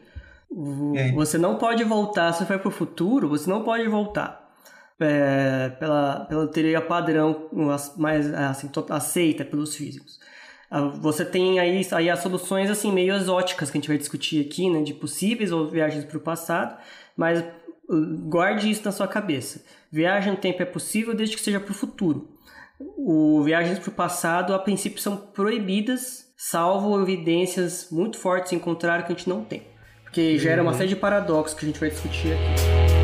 É. Você não pode voltar, se for para o futuro, você não pode voltar. É, pela, pela teoria padrão mais assim, aceita pelos físicos. Ah, você tem aí, aí as soluções assim meio exóticas que a gente vai discutir aqui, né, de possíveis ou viagens para o passado, mas uh, guarde isso na sua cabeça. Viagem no tempo é possível desde que seja para o futuro. O viagens para o passado, a princípio, são proibidas, salvo evidências muito fortes em contrário que a gente não tem. Porque gera uma uhum. série de paradoxos que a gente vai discutir aqui.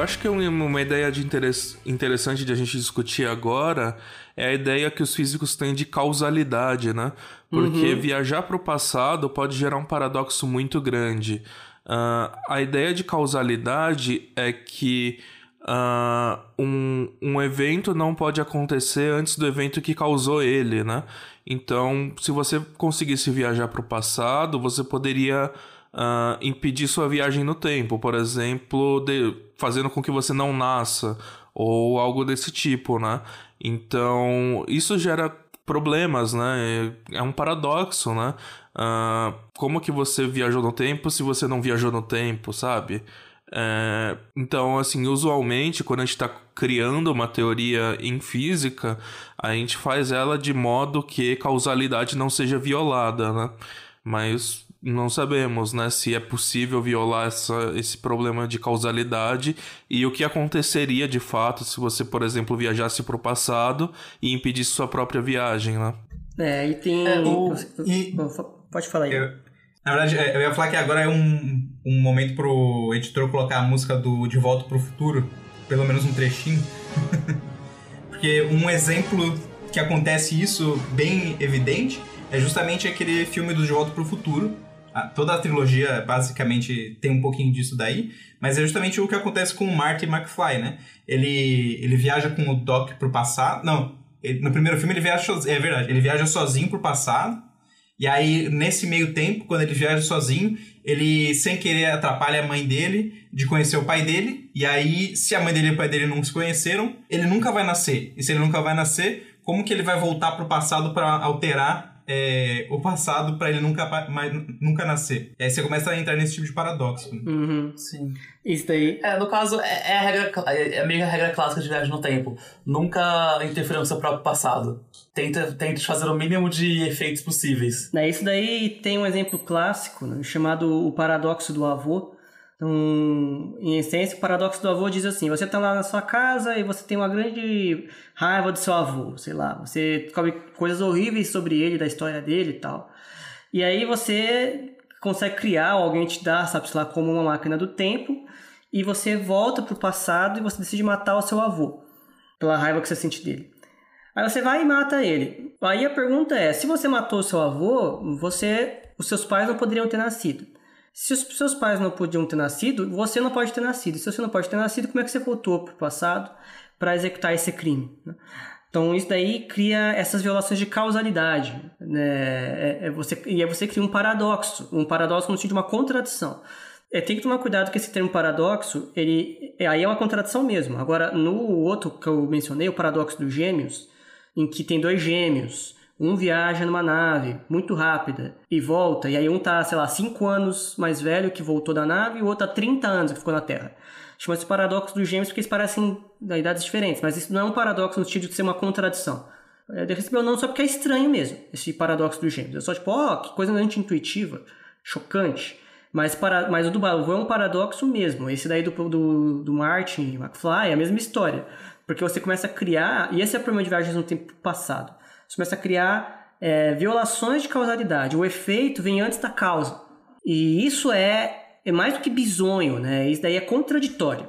Eu acho que uma ideia de interesse, interessante de a gente discutir agora é a ideia que os físicos têm de causalidade, né? Porque uhum. viajar para o passado pode gerar um paradoxo muito grande. Uh, a ideia de causalidade é que uh, um, um evento não pode acontecer antes do evento que causou ele, né? Então, se você conseguisse viajar para o passado, você poderia uh, impedir sua viagem no tempo, por exemplo, de, fazendo com que você não nasça ou algo desse tipo, né? Então, isso gera problemas, né? É um paradoxo, né? Uh, como que você viajou no tempo se você não viajou no tempo, sabe? É, então, assim, usualmente, quando a gente está criando uma teoria em física, a gente faz ela de modo que causalidade não seja violada, né? Mas não sabemos, né, se é possível violar essa, esse problema de causalidade e o que aconteceria de fato se você, por exemplo, viajasse para o passado e impedisse sua própria viagem, né? É, e tem. É, o, e... Pode falar aí. Eu, na verdade, é, eu ia falar que agora é um, um momento pro editor colocar a música do De Volta pro Futuro, pelo menos um trechinho. *laughs* Porque um exemplo que acontece isso bem evidente é justamente aquele filme do De Volta pro Futuro, toda a trilogia basicamente tem um pouquinho disso daí, mas é justamente o que acontece com o Marty McFly, né? Ele, ele viaja com o Doc pro passado. Não, ele, no primeiro filme ele viaja sozinho. É verdade, ele viaja sozinho pro passado. E aí, nesse meio tempo, quando ele viaja sozinho, ele, sem querer, atrapalha a mãe dele de conhecer o pai dele. E aí, se a mãe dele e o pai dele não se conheceram, ele nunca vai nascer. E se ele nunca vai nascer, como que ele vai voltar pro passado para alterar é, o passado para ele nunca, mais, nunca nascer. E aí você começa a entrar nesse tipo de paradoxo. Né? Uhum. Sim. Isso daí. É, no caso, é, é, a regra, é, é meio a regra clássica de viagem no tempo. Nunca interferir no seu próprio passado. Tenta, tenta fazer o mínimo de efeitos possíveis. É, isso daí tem um exemplo clássico né, chamado o paradoxo do avô então, em essência, o paradoxo do avô diz assim: você está lá na sua casa e você tem uma grande raiva do seu avô, sei lá, você descobre coisas horríveis sobre ele, da história dele e tal. E aí você consegue criar, alguém te dá, sabe, sei lá, como uma máquina do tempo, e você volta para o passado e você decide matar o seu avô, pela raiva que você sente dele. Aí você vai e mata ele. Aí a pergunta é: se você matou o seu avô, você, os seus pais não poderiam ter nascido. Se os seus pais não podiam ter nascido, você não pode ter nascido. Se você não pode ter nascido, como é que você voltou para o passado para executar esse crime? Né? Então isso daí cria essas violações de causalidade, né? É, é você, e aí você cria um paradoxo, um paradoxo no sentido de uma contradição. É, tem que tomar cuidado que esse termo paradoxo, ele é, aí é uma contradição mesmo. Agora, no outro que eu mencionei, o paradoxo dos gêmeos, em que tem dois gêmeos, um viaja numa nave muito rápida e volta, e aí um tá, sei lá, 5 anos mais velho que voltou da nave e o outro tá 30 anos que ficou na Terra. Chama-se paradoxo dos gêmeos porque eles parecem da idades diferentes, mas isso não é um paradoxo no sentido de ser uma contradição. É, recebeu não só porque é estranho mesmo, esse paradoxo dos gêmeos. É só tipo, ó, oh, que coisa anti-intuitiva, chocante. Mas, para, mas o do Balvão é um paradoxo mesmo. Esse daí do, do, do Martin McFly é a mesma história. Porque você começa a criar, e esse é o problema de viagens no tempo passado. Você começa a criar é, violações de causalidade. O efeito vem antes da causa. E isso é, é mais do que bizonho, né? Isso daí é contraditório.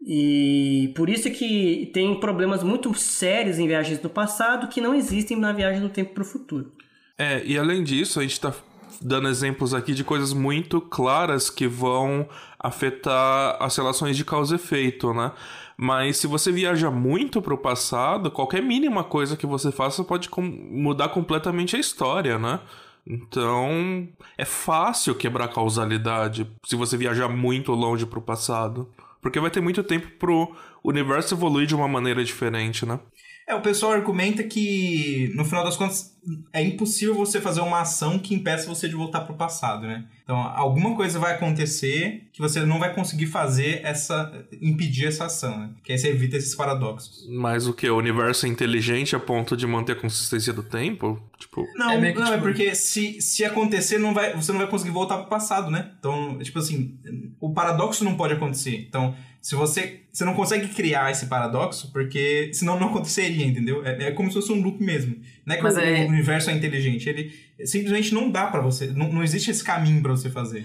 E por isso que tem problemas muito sérios em viagens no passado que não existem na viagem no tempo para o futuro. É, e além disso, a gente está dando exemplos aqui de coisas muito claras que vão afetar as relações de causa e efeito, né? Mas se você viaja muito para o passado, qualquer mínima coisa que você faça pode com mudar completamente a história, né? Então, é fácil quebrar causalidade se você viajar muito longe para o passado. Porque vai ter muito tempo pro universo evoluir de uma maneira diferente, né? É, o pessoal argumenta que, no final das contas, é impossível você fazer uma ação que impeça você de voltar pro passado, né? Então, alguma coisa vai acontecer que você não vai conseguir fazer essa. impedir essa ação, né? Que aí você evita esses paradoxos. Mas o que? O universo é inteligente a ponto de manter a consistência do tempo? Tipo. Não, é, não, é tipo... é porque se, se acontecer, não vai, você não vai conseguir voltar pro passado, né? Então, tipo assim, o paradoxo não pode acontecer. Então, se você. Você não consegue criar esse paradoxo, porque senão não aconteceria, entendeu? É, é como se fosse um loop mesmo. Não é que o, é... o, universo é inteligente. Ele simplesmente não dá para você. Não, não existe esse caminho para você fazer.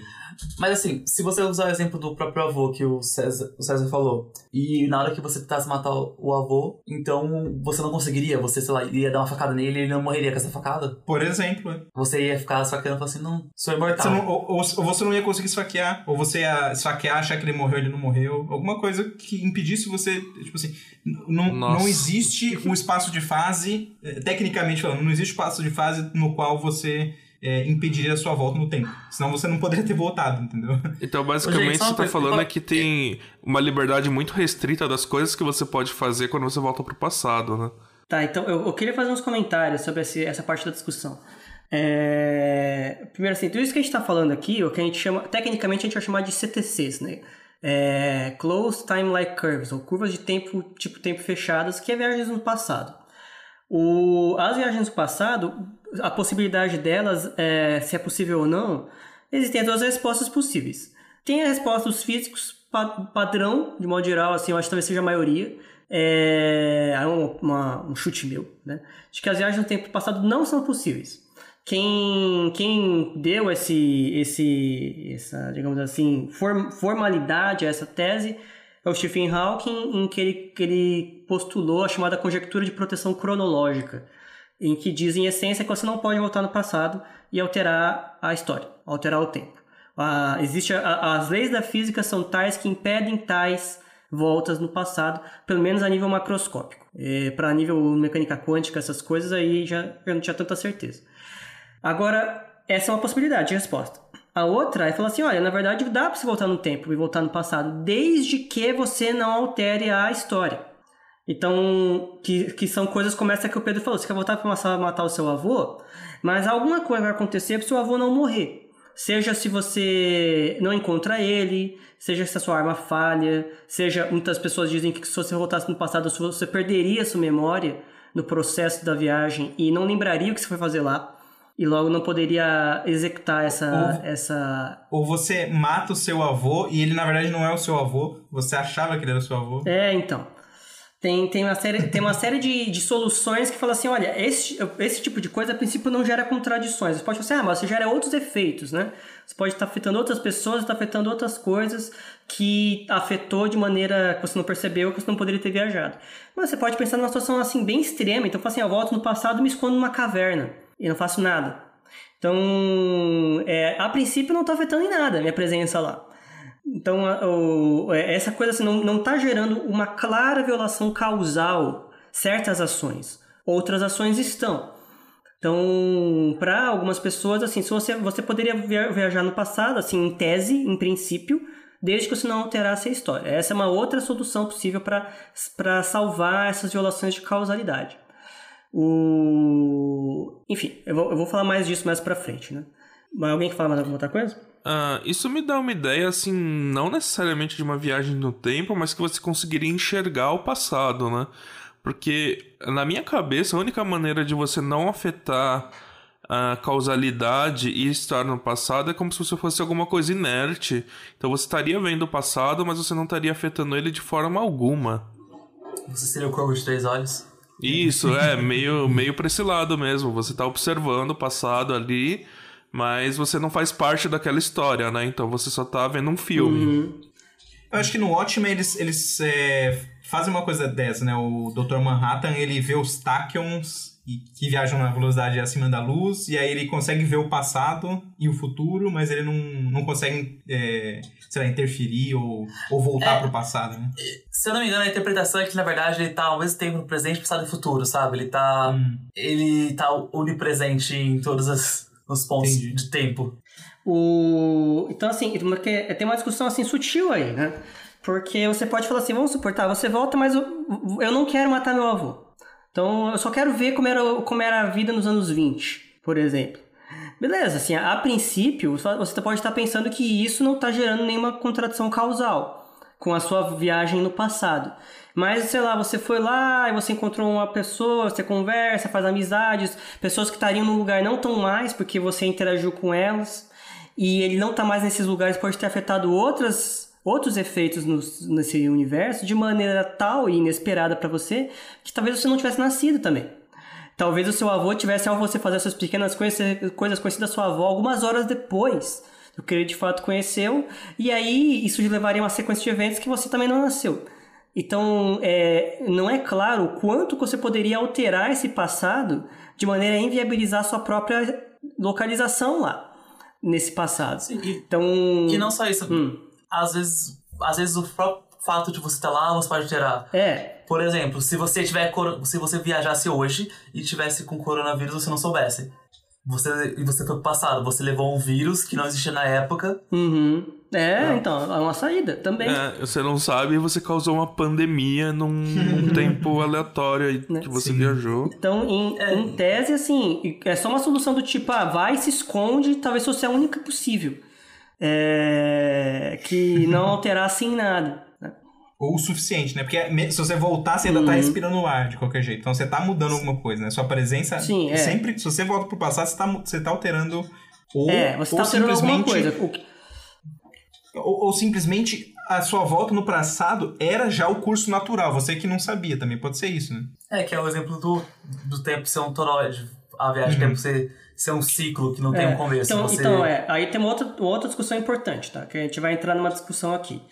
Mas assim, se você usar o exemplo do próprio avô que o César, o César falou, e na hora que você tentasse matar o avô, então você não conseguiria, você, sei lá, ia dar uma facada nele e ele não morreria com essa facada? Por exemplo. É. Você ia ficar esfaqueando e falar assim, não, sou imortal. Você não, ou, ou, ou, você não ia conseguir esfaquear, ou você ia esfaquear, achar que ele morreu ele não morreu. Alguma coisa que impedisse você, tipo assim, não, não existe um espaço de fase, eh, tecnicamente falando, não existe espaço de fase no qual você é, impediria a sua volta no tempo. Senão você não poderia ter voltado, entendeu? Então, basicamente, você tá falando é que tem uma liberdade muito restrita das coisas que você pode fazer quando você volta pro passado, né? Tá, então eu, eu queria fazer uns comentários sobre esse, essa parte da discussão. É... Primeiro assim, tudo isso que a gente está falando aqui, o que a gente chama, tecnicamente a gente vai chamar de CTCs, né? É... Closed Time Like Curves, ou curvas de tempo, tipo tempo fechadas, que é viagens no passado. O... As viagens no passado, a possibilidade delas, é, se é possível ou não, existem duas respostas possíveis. Tem a resposta dos físicos pa padrão, de modo geral, assim, eu acho que talvez seja a maioria. É, é uma, um chute meu, né? De que as viagens no tempo passado não são possíveis. Quem, quem deu esse, esse, essa, digamos assim, form, formalidade a essa tese é o Stephen Hawking, em que ele, que ele postulou a chamada conjectura de proteção cronológica em que diz em essência que você não pode voltar no passado e alterar a história, alterar o tempo. Ah, existe a, as leis da física são tais que impedem tais voltas no passado, pelo menos a nível macroscópico. Para nível mecânica quântica, essas coisas aí já eu não tinha tanta certeza. Agora, essa é uma possibilidade de resposta. A outra é falar assim: olha, na verdade dá para você voltar no tempo e voltar no passado, desde que você não altere a história. Então, que, que são coisas como essa que o Pedro falou. Você quer voltar para matar o seu avô, mas alguma coisa vai acontecer para o seu avô não morrer. Seja se você não encontra ele, seja se a sua arma falha, seja muitas pessoas dizem que se você voltasse no passado você perderia sua memória no processo da viagem e não lembraria o que você foi fazer lá e logo não poderia executar essa ou, essa ou você mata o seu avô e ele na verdade não é o seu avô, você achava que ele era o seu avô. É, então. Tem, tem uma série, tem uma série de, de soluções que falam assim, olha, esse, esse tipo de coisa a princípio não gera contradições. Você pode falar assim, ah, mas você gera outros efeitos, né? Você pode estar afetando outras pessoas, está afetando outras coisas que afetou de maneira que você não percebeu, que você não poderia ter viajado. Mas você pode pensar numa situação assim bem extrema. Então, fala assim, eu volto no passado e me escondo numa caverna e não faço nada. Então, é, a princípio não está afetando em nada a minha presença lá. Então, o, é, essa coisa assim, não está gerando uma clara violação causal certas ações. Outras ações estão. Então, para algumas pessoas, assim, se você, você poderia viajar no passado, assim, em tese, em princípio, desde que você não alterasse a história. Essa é uma outra solução possível para salvar essas violações de causalidade. O... Enfim, eu vou, eu vou falar mais disso mais para frente, né? Mas alguém que fala mais alguma outra coisa? Uh, isso me dá uma ideia, assim, não necessariamente de uma viagem no tempo, mas que você conseguiria enxergar o passado, né? Porque, na minha cabeça, a única maneira de você não afetar a causalidade e estar no passado é como se você fosse alguma coisa inerte. Então você estaria vendo o passado, mas você não estaria afetando ele de forma alguma. Você seria o corvo de três olhos? Isso, é, meio, meio pra esse lado mesmo. Você tá observando o passado ali, mas você não faz parte daquela história, né? Então você só tá vendo um filme. Uhum. Eu acho que no Watchmen eles, eles é, fazem uma coisa dessa, né? O Dr. Manhattan, ele vê os Tachyons que viajam na velocidade acima da luz, e aí ele consegue ver o passado e o futuro, mas ele não, não consegue, é, sei lá, interferir ou, ou voltar é, pro passado, né? Se eu não me engano, a interpretação é que, na verdade, ele tá ao mesmo tempo no presente, passado e futuro, sabe? Ele tá, hum. ele tá onipresente em todos as, os pontos Entendi. de tempo. O... Então, assim, tem uma discussão, assim, sutil aí, né? Porque você pode falar assim, vamos suportar, você volta, mas eu, eu não quero matar meu avô. Então, eu só quero ver como era, como era a vida nos anos 20, por exemplo. Beleza, assim, a, a princípio, você pode estar pensando que isso não está gerando nenhuma contradição causal com a sua viagem no passado. Mas, sei lá, você foi lá e você encontrou uma pessoa, você conversa, faz amizades, pessoas que estariam no lugar não tão mais porque você interagiu com elas, e ele não está mais nesses lugares, pode ter afetado outras outros efeitos no, nesse universo de maneira tal e inesperada para você que talvez você não tivesse nascido também. Talvez o seu avô tivesse ao você fazer essas pequenas coisas, coisas conhecidas da sua avó algumas horas depois do que ele de fato conheceu, e aí isso levaria a uma sequência de eventos que você também não nasceu. Então, é, não é claro o quanto você poderia alterar esse passado de maneira a inviabilizar a sua própria localização lá, nesse passado. Sim, e, então, e não só isso. Hum às vezes, às vezes o próprio fato de você estar lá você pode alterar. É. Por exemplo, se você tiver se você viajasse hoje e tivesse com coronavírus você não soubesse. Você, e você foi pro passado, você levou um vírus que não existia na época. Uhum. É, não. então, é uma saída também. É, você não sabe e você causou uma pandemia num *laughs* tempo aleatório que você Sim. viajou. Então, em, é. em tese, assim, é só uma solução do tipo, ah, vai, se esconde, talvez fosse a única possível é, que não *laughs* alterasse em nada. Ou o suficiente, né? Porque se você voltar, você ainda tá uhum. tá respirando o ar de qualquer jeito. Então você tá mudando alguma coisa, né? Sua presença. Sim, é. sempre. Se você volta pro passado, você tá, você tá alterando. Ou, é, você tá ou alterando alguma coisa. Ou, ou, simplesmente a sua volta no passado era já o curso natural, você que não sabia também, pode ser isso, né? É, que é o exemplo do, do tempo ser um toroide, a viagem uhum. tempo ser ser um ciclo que não tem um começo. Então, você... então é, aí tem uma outra, uma outra discussão importante, tá? Que a gente vai entrar numa discussão aqui.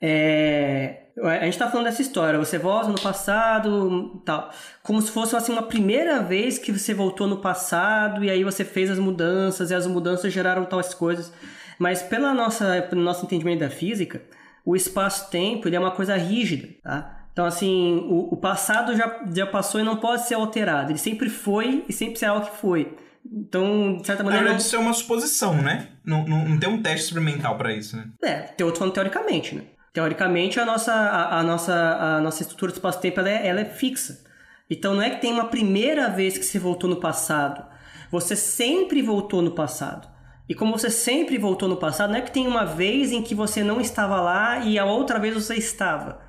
É, a gente tá falando dessa história, você volta no passado, tal, como se fosse assim uma primeira vez que você voltou no passado e aí você fez as mudanças e as mudanças geraram tais coisas. Mas pela nossa, pelo nosso entendimento da física, o espaço-tempo ele é uma coisa rígida, tá? Então, assim, o, o passado já, já passou e não pode ser alterado. Ele sempre foi e sempre será o que foi. Então, de certa maneira. Na verdade, isso é uma suposição, né? Não, não, não tem um teste experimental para isso, né? É, tem outro falando teoricamente, né? Teoricamente, a nossa, a, a nossa, a nossa estrutura do espaço-tempo ela é, ela é fixa. Então, não é que tem uma primeira vez que você voltou no passado. Você sempre voltou no passado. E como você sempre voltou no passado, não é que tem uma vez em que você não estava lá e a outra vez você estava.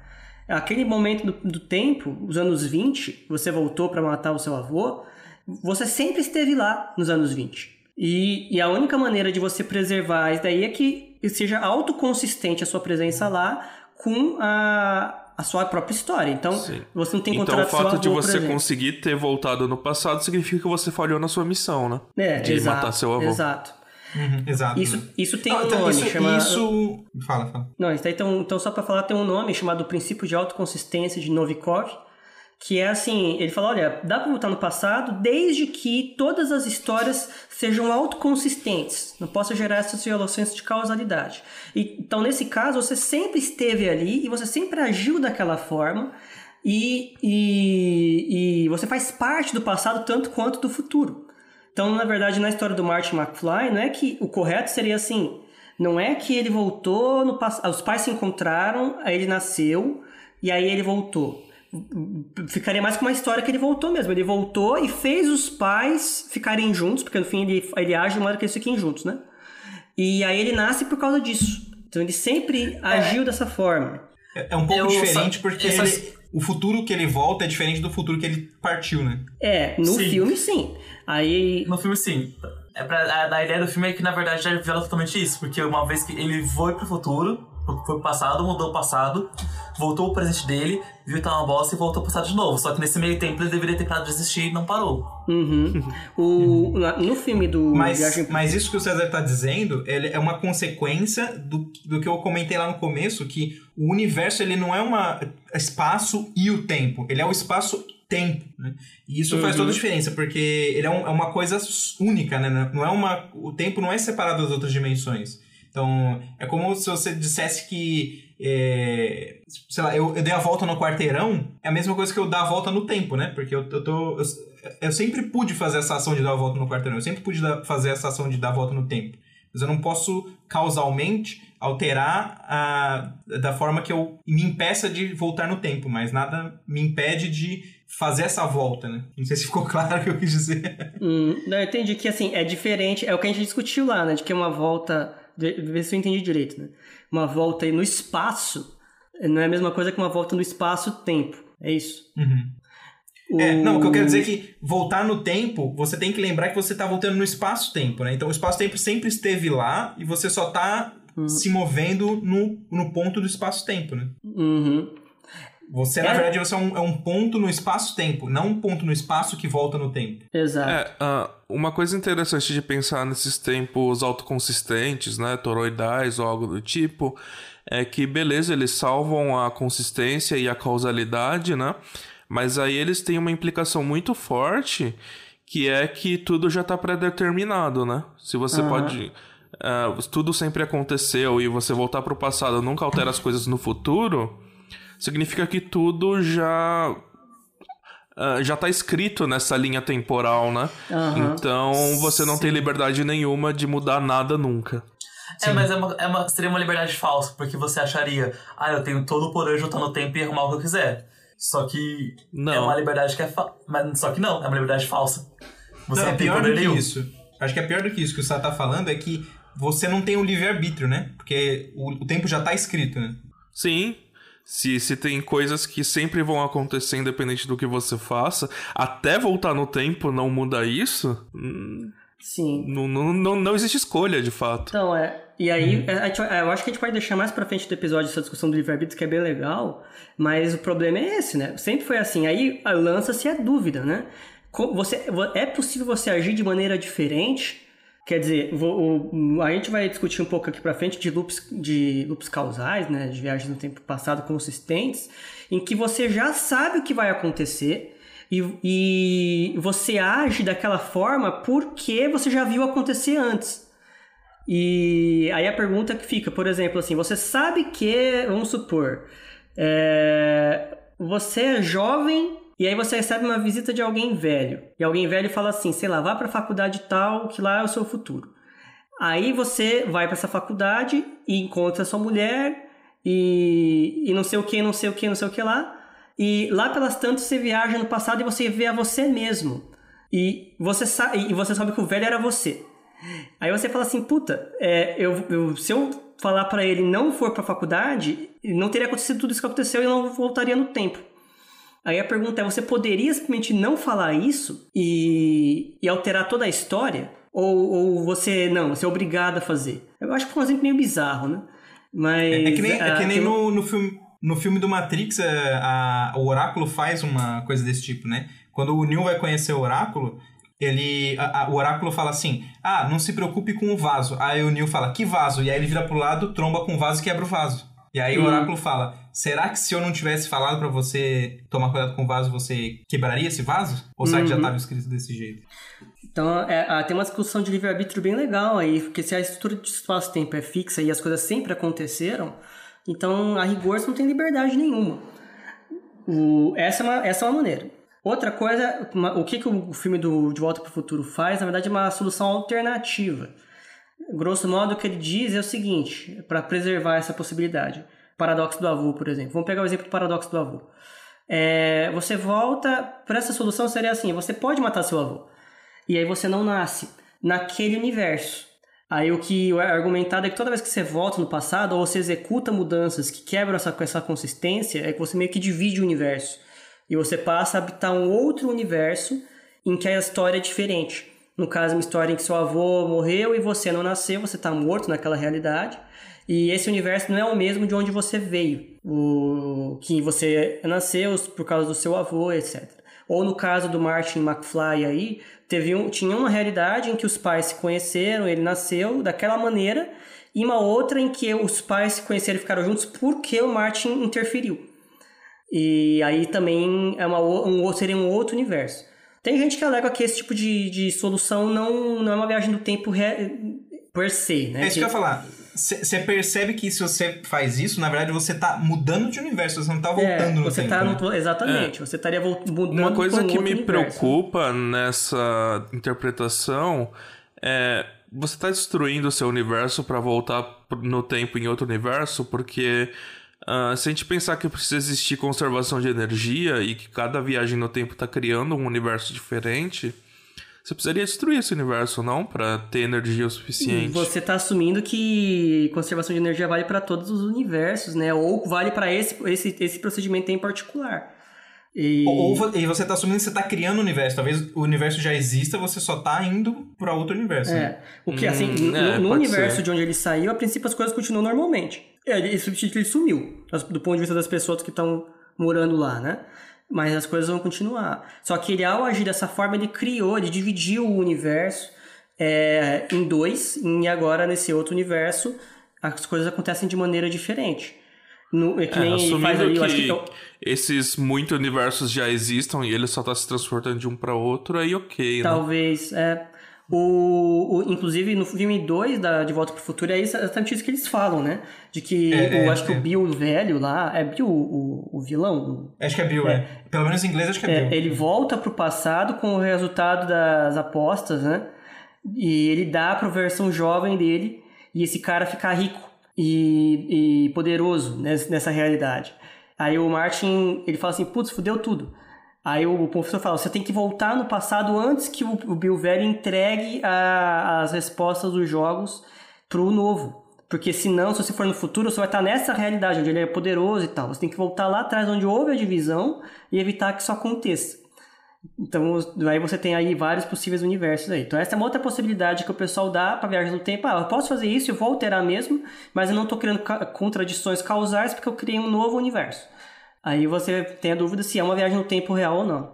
Aquele momento do, do tempo, os anos 20, você voltou para matar o seu avô, você sempre esteve lá nos anos 20. E, e a única maneira de você preservar isso daí é que seja autoconsistente a sua presença lá com a, a sua própria história. Então, Sim. você não tem Então, o fato de você conseguir ter voltado no passado significa que você falhou na sua missão, né? É, de exato, matar seu avô. Exato. Uhum, exato. Isso, isso tem ah, um então, nome isso, chamado. Isso... Fala, fala. Não, então, então, só para falar, tem um nome chamado Princípio de Autoconsistência de Novikov que é assim, ele fala, olha, dá para voltar no passado desde que todas as histórias sejam autoconsistentes, não possa gerar essas violações de causalidade. E, então, nesse caso, você sempre esteve ali e você sempre agiu daquela forma e, e, e você faz parte do passado tanto quanto do futuro. Então, na verdade, na história do Martin McFly, não é que o correto seria assim, não é que ele voltou no os pais se encontraram, aí ele nasceu e aí ele voltou ficaria mais com uma história que ele voltou mesmo. Ele voltou e fez os pais ficarem juntos, porque no fim ele, ele age de modo que eles fiquem juntos, né? E aí ele nasce por causa disso. Então ele sempre agiu dessa forma. É, é um pouco Eu diferente só- porque só- ele- o futuro que ele volta é diferente do futuro que ele partiu, né? É, no Sim. filme sim. Aí. No filme, sim. É pra, a, a ideia do filme é que, na verdade, já revela totalmente isso. Porque uma vez que ele foi pro futuro, foi pro passado, mudou o passado, voltou o presente dele, viu que tava uma bosta e voltou pro passado de novo. Só que nesse meio tempo ele deveria ter parado de existir e não parou. Uhum. *laughs* O, no filme do Mas, Viagem mas isso que o César tá dizendo ele é uma consequência do, do que eu comentei lá no começo, que o universo ele não é uma espaço e o tempo, ele é o espaço-tempo, né? E isso faz Uhum. toda a diferença, porque ele é, um- é uma coisa única, né? Não é uma, o tempo não é separado das outras dimensões. Então, é como se você dissesse que, é, sei lá, eu, eu dei a volta no quarteirão, é a mesma coisa que eu dar a volta no tempo, né? Porque eu, eu tô... Eu, eu sempre pude fazer essa ação de dar a volta no quarteirão, eu sempre pude dar- fazer essa ação de dar a volta no tempo. Mas eu não posso, causalmente, alterar a, da forma que eu me impeça de voltar no tempo, mas nada me impede de fazer essa volta, né? Não sei se ficou *laughs* claro o que eu quis dizer. Hum, não, eu entendi que assim, é diferente, é o que a gente discutiu lá, né? De que uma volta. Ver se eu entendi direito, né? Uma volta aí no espaço não é a mesma coisa que uma volta no espaço-tempo. É isso. O- É, não, o que eu quero dizer é que voltar no tempo, você tem que lembrar que você tá voltando no espaço-tempo, né? Então o espaço-tempo sempre esteve lá e você só tá se movendo no, no ponto do espaço-tempo, né? Uhum. Você, na É. verdade, você é um, é um ponto no espaço-tempo, não um ponto no espaço que volta no tempo. Exato. É, ah, uma coisa interessante de pensar nesses tempos autoconsistentes, né, toroidais ou algo do tipo, é que, beleza, eles salvam a consistência e a causalidade, né, mas aí eles têm uma implicação muito forte, que é que tudo já está pré-determinado, né? Se você Aham. pode... ah, tudo sempre aconteceu e você voltar para o passado nunca altera as coisas no futuro, significa que tudo já ah, já tá escrito nessa linha temporal, né? Aham. Então você não tem liberdade nenhuma de mudar nada nunca. É, mas é uma, é uma- seria uma liberdade falsa, porque você acharia, ah, eu tenho todo o poder de voltar no tempo e arrumar o que eu quiser. Só que Não. é uma liberdade que é fa... mas Só que não, é uma liberdade falsa. Você não, não, é tem pior poder do que nenhum. isso. Acho que é pior do que isso que o Sá tá falando é que você não tem o livre-arbítrio, né? Porque o, o tempo já tá escrito, né? Sim. Se, se tem coisas que sempre vão acontecer independente do que você faça, até voltar no tempo não muda isso, hum, Sim. não, não, não, não existe escolha de fato. Então, é. E aí, gente- é, eu acho que a gente pode deixar mais pra frente do episódio essa discussão do livre-arbítrio, que é bem legal, mas o problema é esse, né? Sempre foi assim. Aí lança-se a dúvida, né? Você, vo- é possível você agir de maneira diferente? Quer dizer, vo- o- a gente vai discutir um pouco aqui pra frente de loops, de loops causais, né? De viagens no tempo passado consistentes, em que você já sabe o que vai acontecer e, e você age daquela forma porque você já viu acontecer antes. E aí a pergunta que fica, por exemplo, assim, você sabe que, vamos supor, é, você é jovem e aí você recebe uma visita de alguém velho. E alguém velho fala assim, sei lá, vá pra faculdade tal, que lá é o seu futuro. Aí você vai pra essa faculdade e encontra sua mulher e, e não sei o que, não sei o que, não sei o que lá. E lá pelas tantas você viaja no passado e você vê a você mesmo. E você, sa e você sabe que o velho era você. Aí você fala assim, puta, é, eu, eu- se eu falar pra ele não for pra faculdade, não teria acontecido tudo isso que aconteceu e não voltaria no tempo. Aí a pergunta é, você poderia simplesmente não falar isso e, e alterar toda a história? Ou, ou você, não, você é obrigado a fazer? Eu acho que foi um exemplo meio bizarro, né? Mas... É, é que nem, é ah, que nem no, no, filme, no filme do Matrix, é, a- o Oráculo faz uma coisa desse tipo, né? Quando o Neo vai conhecer o Oráculo, ele, a- a- o Oráculo fala assim, ah, não se preocupe com o vaso. Aí o Neo fala, que vaso? E aí ele vira pro lado, tromba com o vaso e quebra o vaso. E aí o Hum. Oráculo fala, será que se eu não tivesse falado pra você tomar cuidado com o vaso, você quebraria esse vaso? Ou será que já Uhum. estava escrito desse jeito? Então, é, ah, tem uma discussão de livre-arbítrio bem legal aí, porque se a estrutura de espaço-tempo é fixa e as coisas sempre aconteceram, então, a rigor, você não tem liberdade nenhuma. O- essa, é uma, essa é uma maneira. Outra coisa, uma- o que, que o filme do De Volta para o Futuro faz, na verdade, é uma solução alternativa. Grosso modo, o que ele diz é o seguinte, para preservar essa possibilidade. Paradoxo do avô, por exemplo. Vamos pegar o exemplo do paradoxo do avô. É, você volta, para essa solução seria assim, você pode matar seu avô. E aí você não nasce naquele universo. Aí o que é argumentado é que toda vez que você volta no passado ou você executa mudanças que quebram essa, essa consistência, é que você meio que divide o universo. E você passa a habitar um outro universo em que a história é diferente. No caso, uma história em que seu avô morreu e você não nasceu, você está morto naquela realidade. E esse universo não é o mesmo de onde você veio, o que você nasceu por causa do seu avô, etc. Ou no caso do Martin McFly aí, teve um, tinha uma realidade em que os pais se conheceram, ele nasceu daquela maneira, e uma outra em que os pais se conheceram e ficaram juntos porque o Martin interferiu. E aí também é uma, um, seria um outro universo. Tem gente que alega que esse tipo de, de solução não, não é uma viagem do tempo re, per se, né? É isso que, que eu ia falar. Você percebe que se você faz isso, na verdade você tá mudando de universo, você não tá voltando é, no você tempo. Tá no, exatamente, é. você estaria mudando Uma coisa um que me universo. preocupa nessa interpretação é você tá destruindo o seu universo para voltar no tempo em outro universo, porque uh, se a gente pensar que precisa existir conservação de energia e que cada viagem no tempo tá criando um universo diferente, você precisaria destruir esse universo, não? para ter energia o suficiente. Você está assumindo que conservação de energia vale para todos os universos, né? Ou vale para esse, esse, esse procedimento em particular. E... Ou, ou, e você está assumindo que você está criando o universo. Talvez o universo já exista, você só está indo para outro universo. É. Né? O que, assim, hum, no, é, no universo ser. de onde ele saiu, a princípio as coisas continuam normalmente. Ele, ele sumiu, do ponto de vista das pessoas que estão morando lá, né? mas as coisas vão continuar. Só que ele, ao agir dessa forma, ele criou, ele dividiu o universo é, em dois, e agora nesse outro universo as coisas acontecem de maneira diferente. No, é que é, nem ele faz ali, que, que é esses muitos universos já existam e ele só está se transportando de um para outro, aí ok, né? Talvez, é. O, o, inclusive, no filme 2 da De Volta para o Futuro, é exatamente isso que eles falam, né? De que é, o, é, acho que o é. Bill velho lá. É Bill o, o vilão? Acho que é Bill, é. Pelo menos em inglês, acho que é, Bill. Ele volta para o passado com o resultado das apostas, né? E ele dá para a versão jovem dele. E esse cara fica rico e, e poderoso nessa realidade. Aí o Martin, ele fala assim: putz, fudeu tudo. Aí o professor fala: você tem que voltar no passado antes que o, Bill velho entregue a, as respostas dos jogos pro novo. Porque senão, se você for no futuro, você vai estar nessa realidade onde ele é poderoso e tal. Você tem que voltar lá atrás onde houve a divisão e evitar que isso aconteça. Então, aí você tem aí vários possíveis universos aí. Então, essa é uma outra possibilidade que o pessoal dá para viagem no tempo. Ah, eu posso fazer isso, eu vou alterar mesmo, mas eu não estou criando contradições causais porque eu criei um novo universo. Aí você tem a dúvida se é uma viagem no tempo real ou não.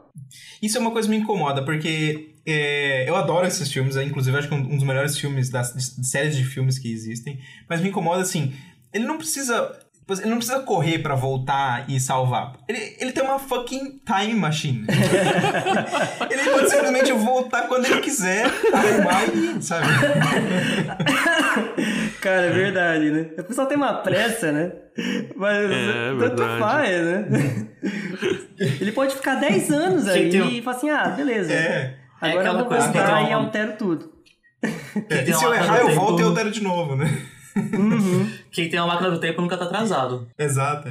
Isso é uma coisa que me incomoda, porque é, eu adoro esses filmes, é, inclusive acho que é um dos melhores filmes das de séries de filmes que existem, mas me incomoda assim, ele não precisa ele não precisa correr para voltar e salvar. Ele, ele tem uma fucking time machine. *laughs* ele pode simplesmente voltar quando ele quiser, arrumar e sabe? *laughs* Cara, é verdade, né? A pessoa tem uma pressa, né? Mas é, tanto faz, né? Ele pode ficar 10 anos aí um... e falar assim, ah, beleza. É. Agora é eu vou voltar e altero tudo. É, e se eu errar, eu volto e altero de novo, né? Uhum. Quem tem uma máquina do tempo nunca tá atrasado. Exato.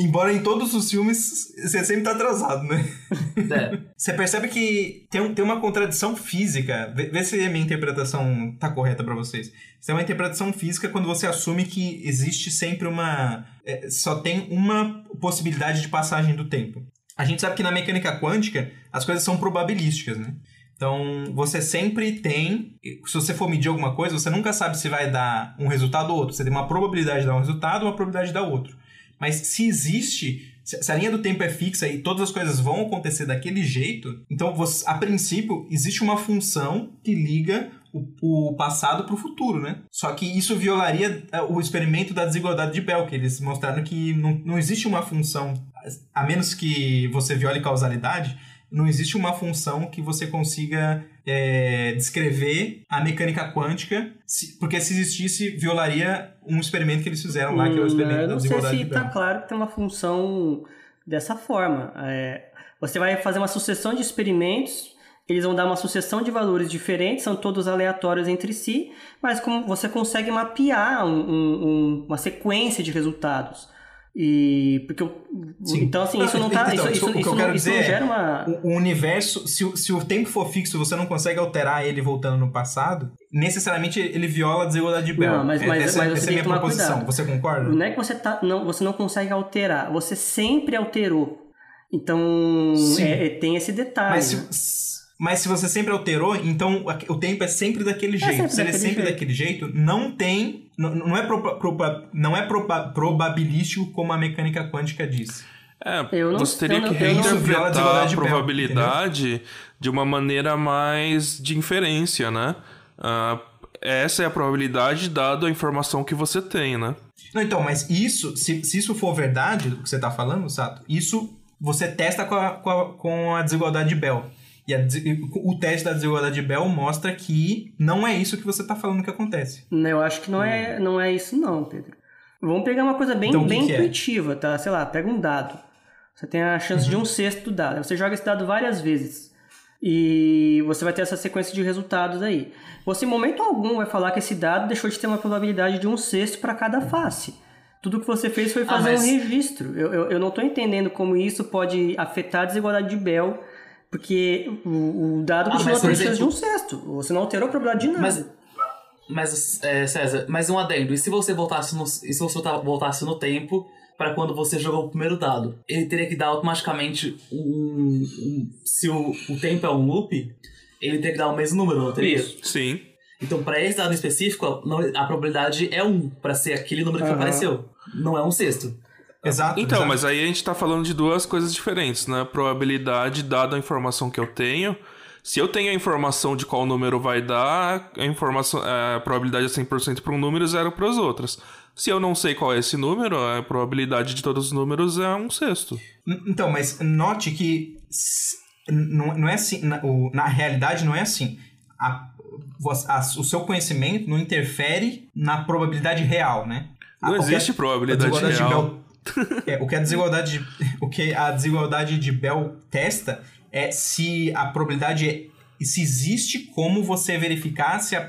Embora em todos os filmes você sempre tá atrasado, né? *laughs* É. Você percebe que tem, tem uma contradição física. Vê, vê se a minha interpretação tá correta para vocês. Tem uma interpretação física quando você assume que existe sempre uma. É, só tem uma possibilidade de passagem do tempo. A gente sabe que na mecânica quântica as coisas são probabilísticas, né? Então, você sempre tem, se você for medir alguma coisa, você nunca sabe se vai dar um resultado ou outro. Você tem uma probabilidade de dar um resultado uma probabilidade de dar outro. Mas se existe, se a linha do tempo é fixa e todas as coisas vão acontecer daquele jeito, então, você, a princípio, existe uma função que liga o, o passado para o futuro, né? Só que isso violaria é, o experimento da desigualdade de Bell, que eles mostraram que não, não existe uma função, a menos que você viole causalidade, não existe uma função que você consiga é, descrever a mecânica quântica, se, porque se existisse, violaria um experimento que eles fizeram lá, que é o experimento hum, da desigualdade não sei se está claro que tem uma função dessa forma. É, você vai fazer uma sucessão de experimentos, eles vão dar uma sucessão de valores diferentes, são todos aleatórios entre si, mas como você consegue mapear um, um, uma sequência de resultados. E porque eu, Sim. então assim, isso não tá, Então, isso, o isso, que isso eu não, quero isso não dizer é, gera uma O, universo, se, o- se o tempo for fixo, você não consegue alterar ele voltando no passado, necessariamente ele viola a desigualdade de Bell. Não, mas- mas- essa, mas você essa é tem a minha proposição. cuidado. Você concorda? Não é que você, tá, não, você não consegue alterar, você sempre alterou. Então, é- é- tem esse detalhe. Mas se, mas se você sempre alterou, então o tempo é sempre daquele jeito. sempre se ele é daquele sempre jeito. daquele jeito, não tem. Não, não é, proba- proba- não é proba- probabilístico como a mecânica quântica diz. É, Eu não- você teria não- que reinterpretar desigualdade a Bell, probabilidade de uma maneira mais de inferência, né? Ah, essa é a probabilidade dado a informação que você tem, né? Não, então, mas isso, se, se isso for verdade, o que você tá falando, Sato, isso você testa com a, com a, com a desigualdade de Bell. E a o teste da desigualdade de Bell mostra que não é isso que você tá falando que acontece. Eu acho que não é, não é isso não, Pedro. Vamos pegar uma coisa bem, Então, que bem que é? intuitiva, tá? Sei lá, pega um dado. Você tem a chance Uhum. de um sexto do dado. Você joga esse dado várias vezes. E você vai ter essa sequência de resultados aí. Você, em momento algum, vai falar que esse dado deixou de ter uma probabilidade de um sexto para cada face. Tudo que você fez foi Ah, fazer mas- um registro. Eu, eu, eu não estou entendendo como isso pode afetar a desigualdade de Bell, porque o, o dado Ah, continua por tendo chance de um sexto. Você não alterou a probabilidade de nada. Mas, mas é, César, mais um adendo. E se você voltasse no, e se você volta- voltasse no tempo para quando você jogou o primeiro dado? Ele teria que dar automaticamente um. um- se o, o tempo é um loop, ele teria que dar o mesmo número, não teria? Isso. Sim. Então, para esse dado específico, não- a probabilidade é um para ser aquele número que Aham. apareceu. Não é um sexto. Exato. Então, exato. mas aí a gente tá falando de duas coisas diferentes, né? Probabilidade dada a informação que eu tenho. Se eu tenho a informação de qual número vai dar, a informação, a probabilidade é 100% para um número e zero para os outros. Se eu não sei qual é esse número, a probabilidade de todos os números é um sexto. Então, mas note que não, é assim. Na, o- na realidade, não é assim. A- a- o seu conhecimento não interfere na probabilidade real, né? Não A- existe probabilidade real. É, o que a desigualdade de, *laughs* o que a desigualdade de Bell testa é se a probabilidade é, se existe como você verificar se, a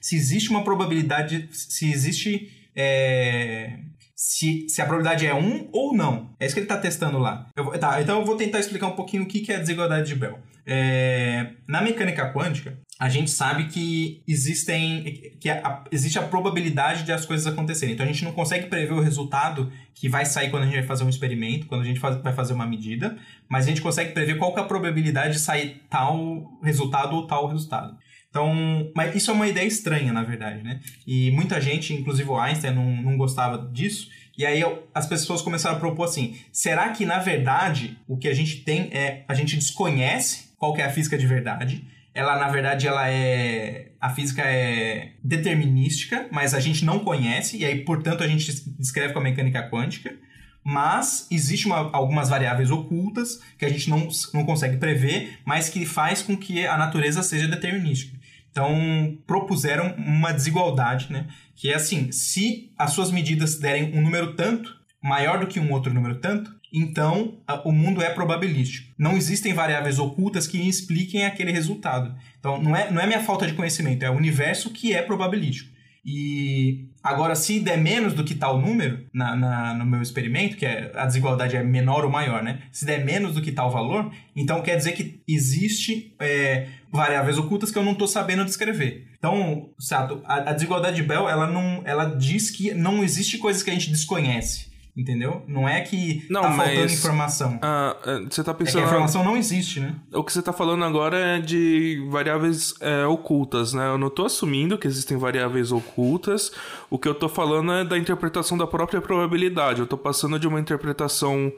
se existe uma probabilidade se existe é, se, se a probabilidade é 1 ou não. É isso que ele está testando lá. Eu tá, então eu vou tentar explicar um pouquinho o que, que é a desigualdade de Bell. É, na mecânica quântica, a gente sabe que existem que a- existe a probabilidade de as coisas acontecerem. Então a gente não consegue prever o resultado que vai sair quando a gente vai fazer um experimento, quando a gente faz- vai fazer uma medida, mas a gente consegue prever qual é a probabilidade de sair tal resultado ou tal resultado. Então, mas isso é uma ideia estranha, na verdade, né? E muita gente, inclusive o Einstein, não, não gostava disso. E aí as pessoas começaram a propor assim: será que na verdade o que a gente tem é a gente desconhece qual é a física de verdade? Ela na verdade ela é a física é determinística, mas a gente não conhece e aí portanto a gente descreve com a mecânica quântica. Mas existe uma- algumas variáveis ocultas que a gente não, não consegue prever, mas que faz com que a natureza seja determinística. Então, propuseram uma desigualdade, né? Que é assim, se as suas medidas derem um número tanto, maior do que um outro número tanto, então o mundo é probabilístico. Não existem variáveis ocultas que expliquem aquele resultado. Então, não é, não é minha falta de conhecimento, é o universo que é probabilístico. E agora, se der menos do que tal número na, na- no meu experimento, que é, a desigualdade é menor ou maior, né? Se der menos do que tal valor, então quer dizer que existe é, variáveis ocultas que eu não estou sabendo descrever. Então, Sato, a, a desigualdade de Bell, ela, não, ela diz que não existe coisas que a gente desconhece. Entendeu? Não é que Não, tá mas- faltando informação. Ah, é, você tá É que a pensando. informação não existe, né? O que você tá falando agora é de variáveis é, ocultas, né? Eu não tô assumindo que existem variáveis ocultas. O que eu tô falando é da interpretação da própria probabilidade. Eu tô passando de uma interpretação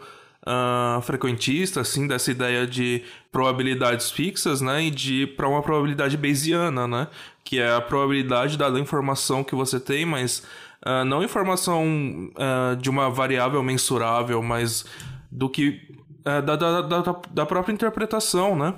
ah, frequentista, assim, dessa ideia de probabilidades fixas, né? E de para uma probabilidade bayesiana, né? Que é a probabilidade dada a informação que você tem, mas ah, não informação ah, de uma variável mensurável, mas do que é, da, da, da, da própria interpretação, né?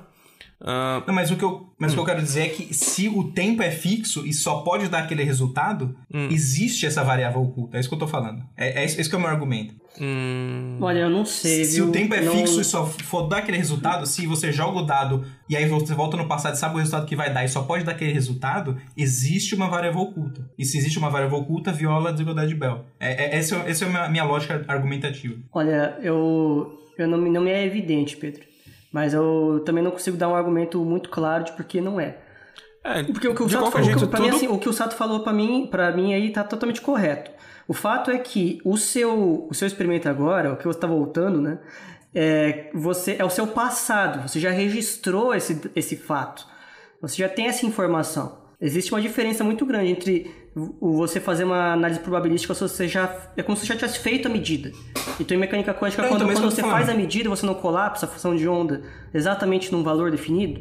Uh... Não, mas o que, eu, mas hum. o que eu quero dizer é que se o tempo é fixo e só pode dar aquele resultado, hum. existe essa variável oculta. É isso que eu tô falando. É, é, esse, esse que é o meu argumento. Hum... Olha, eu não sei. Se viu? o tempo é não... fixo e só for dar aquele resultado, se você joga o dado e aí você volta no passado e sabe o resultado que vai dar e só pode dar aquele resultado, existe uma variável oculta. E se existe uma variável oculta, viola a desigualdade de Bell. É, é, essa, essa é a minha lógica argumentativa. Olha, eu, eu não, não me é evidente, Pedro. Mas eu também não consigo dar um argumento muito claro de por que não é. É, Porque o que o Sato falou, jeito, pra tudo... mim, assim, o que o Sato falou para mim, para mim aí tá totalmente correto. O fato é que o seu, o seu experimento agora, o que você está voltando, né? É, você, é o seu passado, você já registrou esse, esse fato. Você já tem essa informação. Existe uma diferença muito grande entre você fazer uma análise probabilística você já. É como se você já tivesse feito a medida. Então, em mecânica quântica, é, quando, então, quando você faz a medida, você não colapsa a função de onda exatamente num valor definido.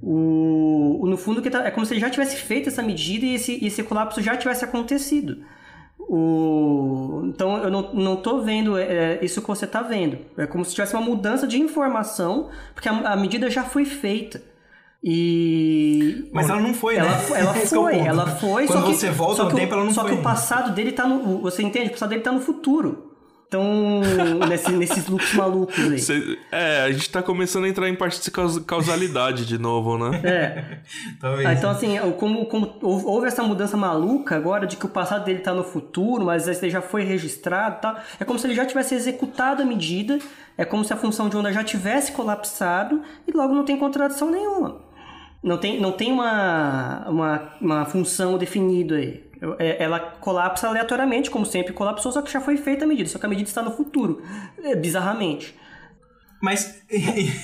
O, no fundo, que tá, é como se ele já tivesse feito essa medida e esse, esse colapso já tivesse acontecido. O, então eu não, não tô vendo é, isso que você está vendo. É como se tivesse uma mudança de informação, porque a, a medida já foi feita. E. Mas ela não foi, ela, né? Ela *laughs* é foi, ela foi. Quando só que, você volta no tempo, ela não só foi. Só que o passado dele tá no. Você entende? O passado dele tá no futuro. Então, *laughs* nesse, nesses loops malucos aí. Cê, é, a gente tá começando a entrar em parte de causalidade de novo, né? É. *laughs* Talvez. Ah, então, assim, como, como houve essa mudança maluca agora de que o passado dele tá no futuro, mas ele já foi registrado e tal. É como se ele já tivesse executado a medida, é como se a função de onda já tivesse colapsado e logo não tem contradição nenhuma. Não tem, não tem uma, uma, uma função definida aí. É, ela colapsa aleatoriamente, como sempre colapsou, só que já foi feita a medida, só que a medida está no futuro, é, bizarramente. Mas.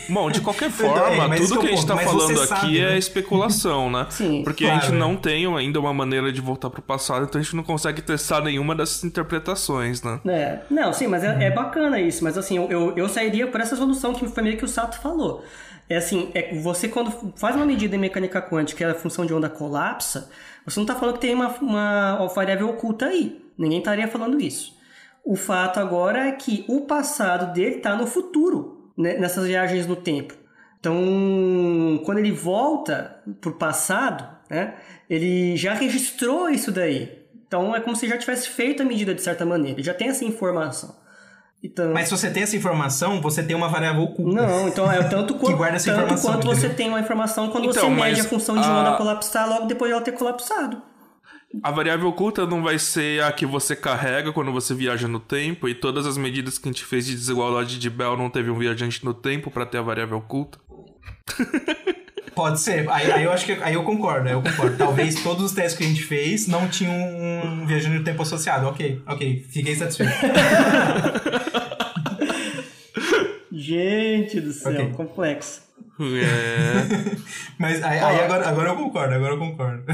Bom, de qualquer *laughs* forma, é, tudo que a gente está falando aqui sabe, é né? especulação, né? *laughs* Sim. Porque claro, a gente não tem ainda uma maneira de voltar para o passado, então a gente não consegue testar nenhuma dessas interpretações, né? É, não, sim, mas é, é bacana isso. Mas assim, eu, eu, eu sairia por essa solução que foi meio que o Sato falou. É assim, é, você quando faz uma medida em mecânica quântica que a função de onda colapsa, você não está falando que tem uma, uma variável oculta aí. Ninguém estaria falando isso. O fato agora é que o passado dele está no futuro, né, nessas viagens no tempo. Então, quando ele volta para o passado, né, ele já registrou isso daí. Então, é como se já tivesse feito a medida de certa maneira. Ele já tem essa informação. Então... Mas se você tem essa informação, você tem uma variável oculta. Não, então é tanto, *laughs* quanto, guarda essa tanto quanto entendeu? você tem uma informação quando então, você mede a função de a... onda colapsar logo depois de ela ter colapsado. A variável oculta não vai ser a que você carrega quando você viaja no tempo, e todas as medidas que a gente fez de desigualdade de Bell não teve um viajante no tempo para ter a variável oculta? *laughs* Pode ser. Aí, aí, eu acho que aí eu concordo, aí eu concordo. Talvez todos os testes que a gente fez não tinham um viajante no tempo associado. Ok, ok, fiquei satisfeito. *laughs* Gente do céu, okay. complexo. É. Mas aí, aí, agora, agora eu concordo, agora eu concordo.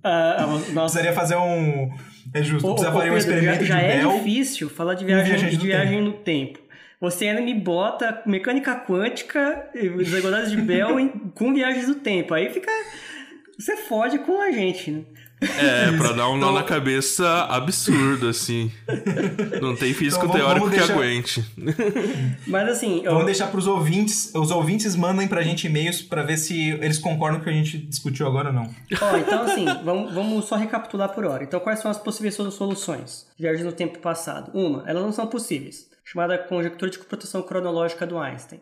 Uh, nossa. Precisaria fazer um. É justo, ô, precisa fazer um experimento já, já de é Bell. difícil falar de viagem, de viagem no tempo. Você ainda me bota mecânica quântica, desigualdades de Bell com viagens do tempo. Aí fica. Você fode com a gente, né? É, pra dar um nó então... na cabeça absurdo, assim. Não tem físico então, teórico deixar... que aguente. Mas assim. Eu... Vamos deixar pros ouvintes. Os ouvintes mandem pra gente e-mails pra ver se eles concordam com o que a gente discutiu agora ou não. Ó, então assim, vamos, vamos só recapitular por hora. Então, quais são as possíveis soluções? Viagens no tempo passado. Uma, elas não são possíveis. Chamada conjectura de computação cronológica do Einstein.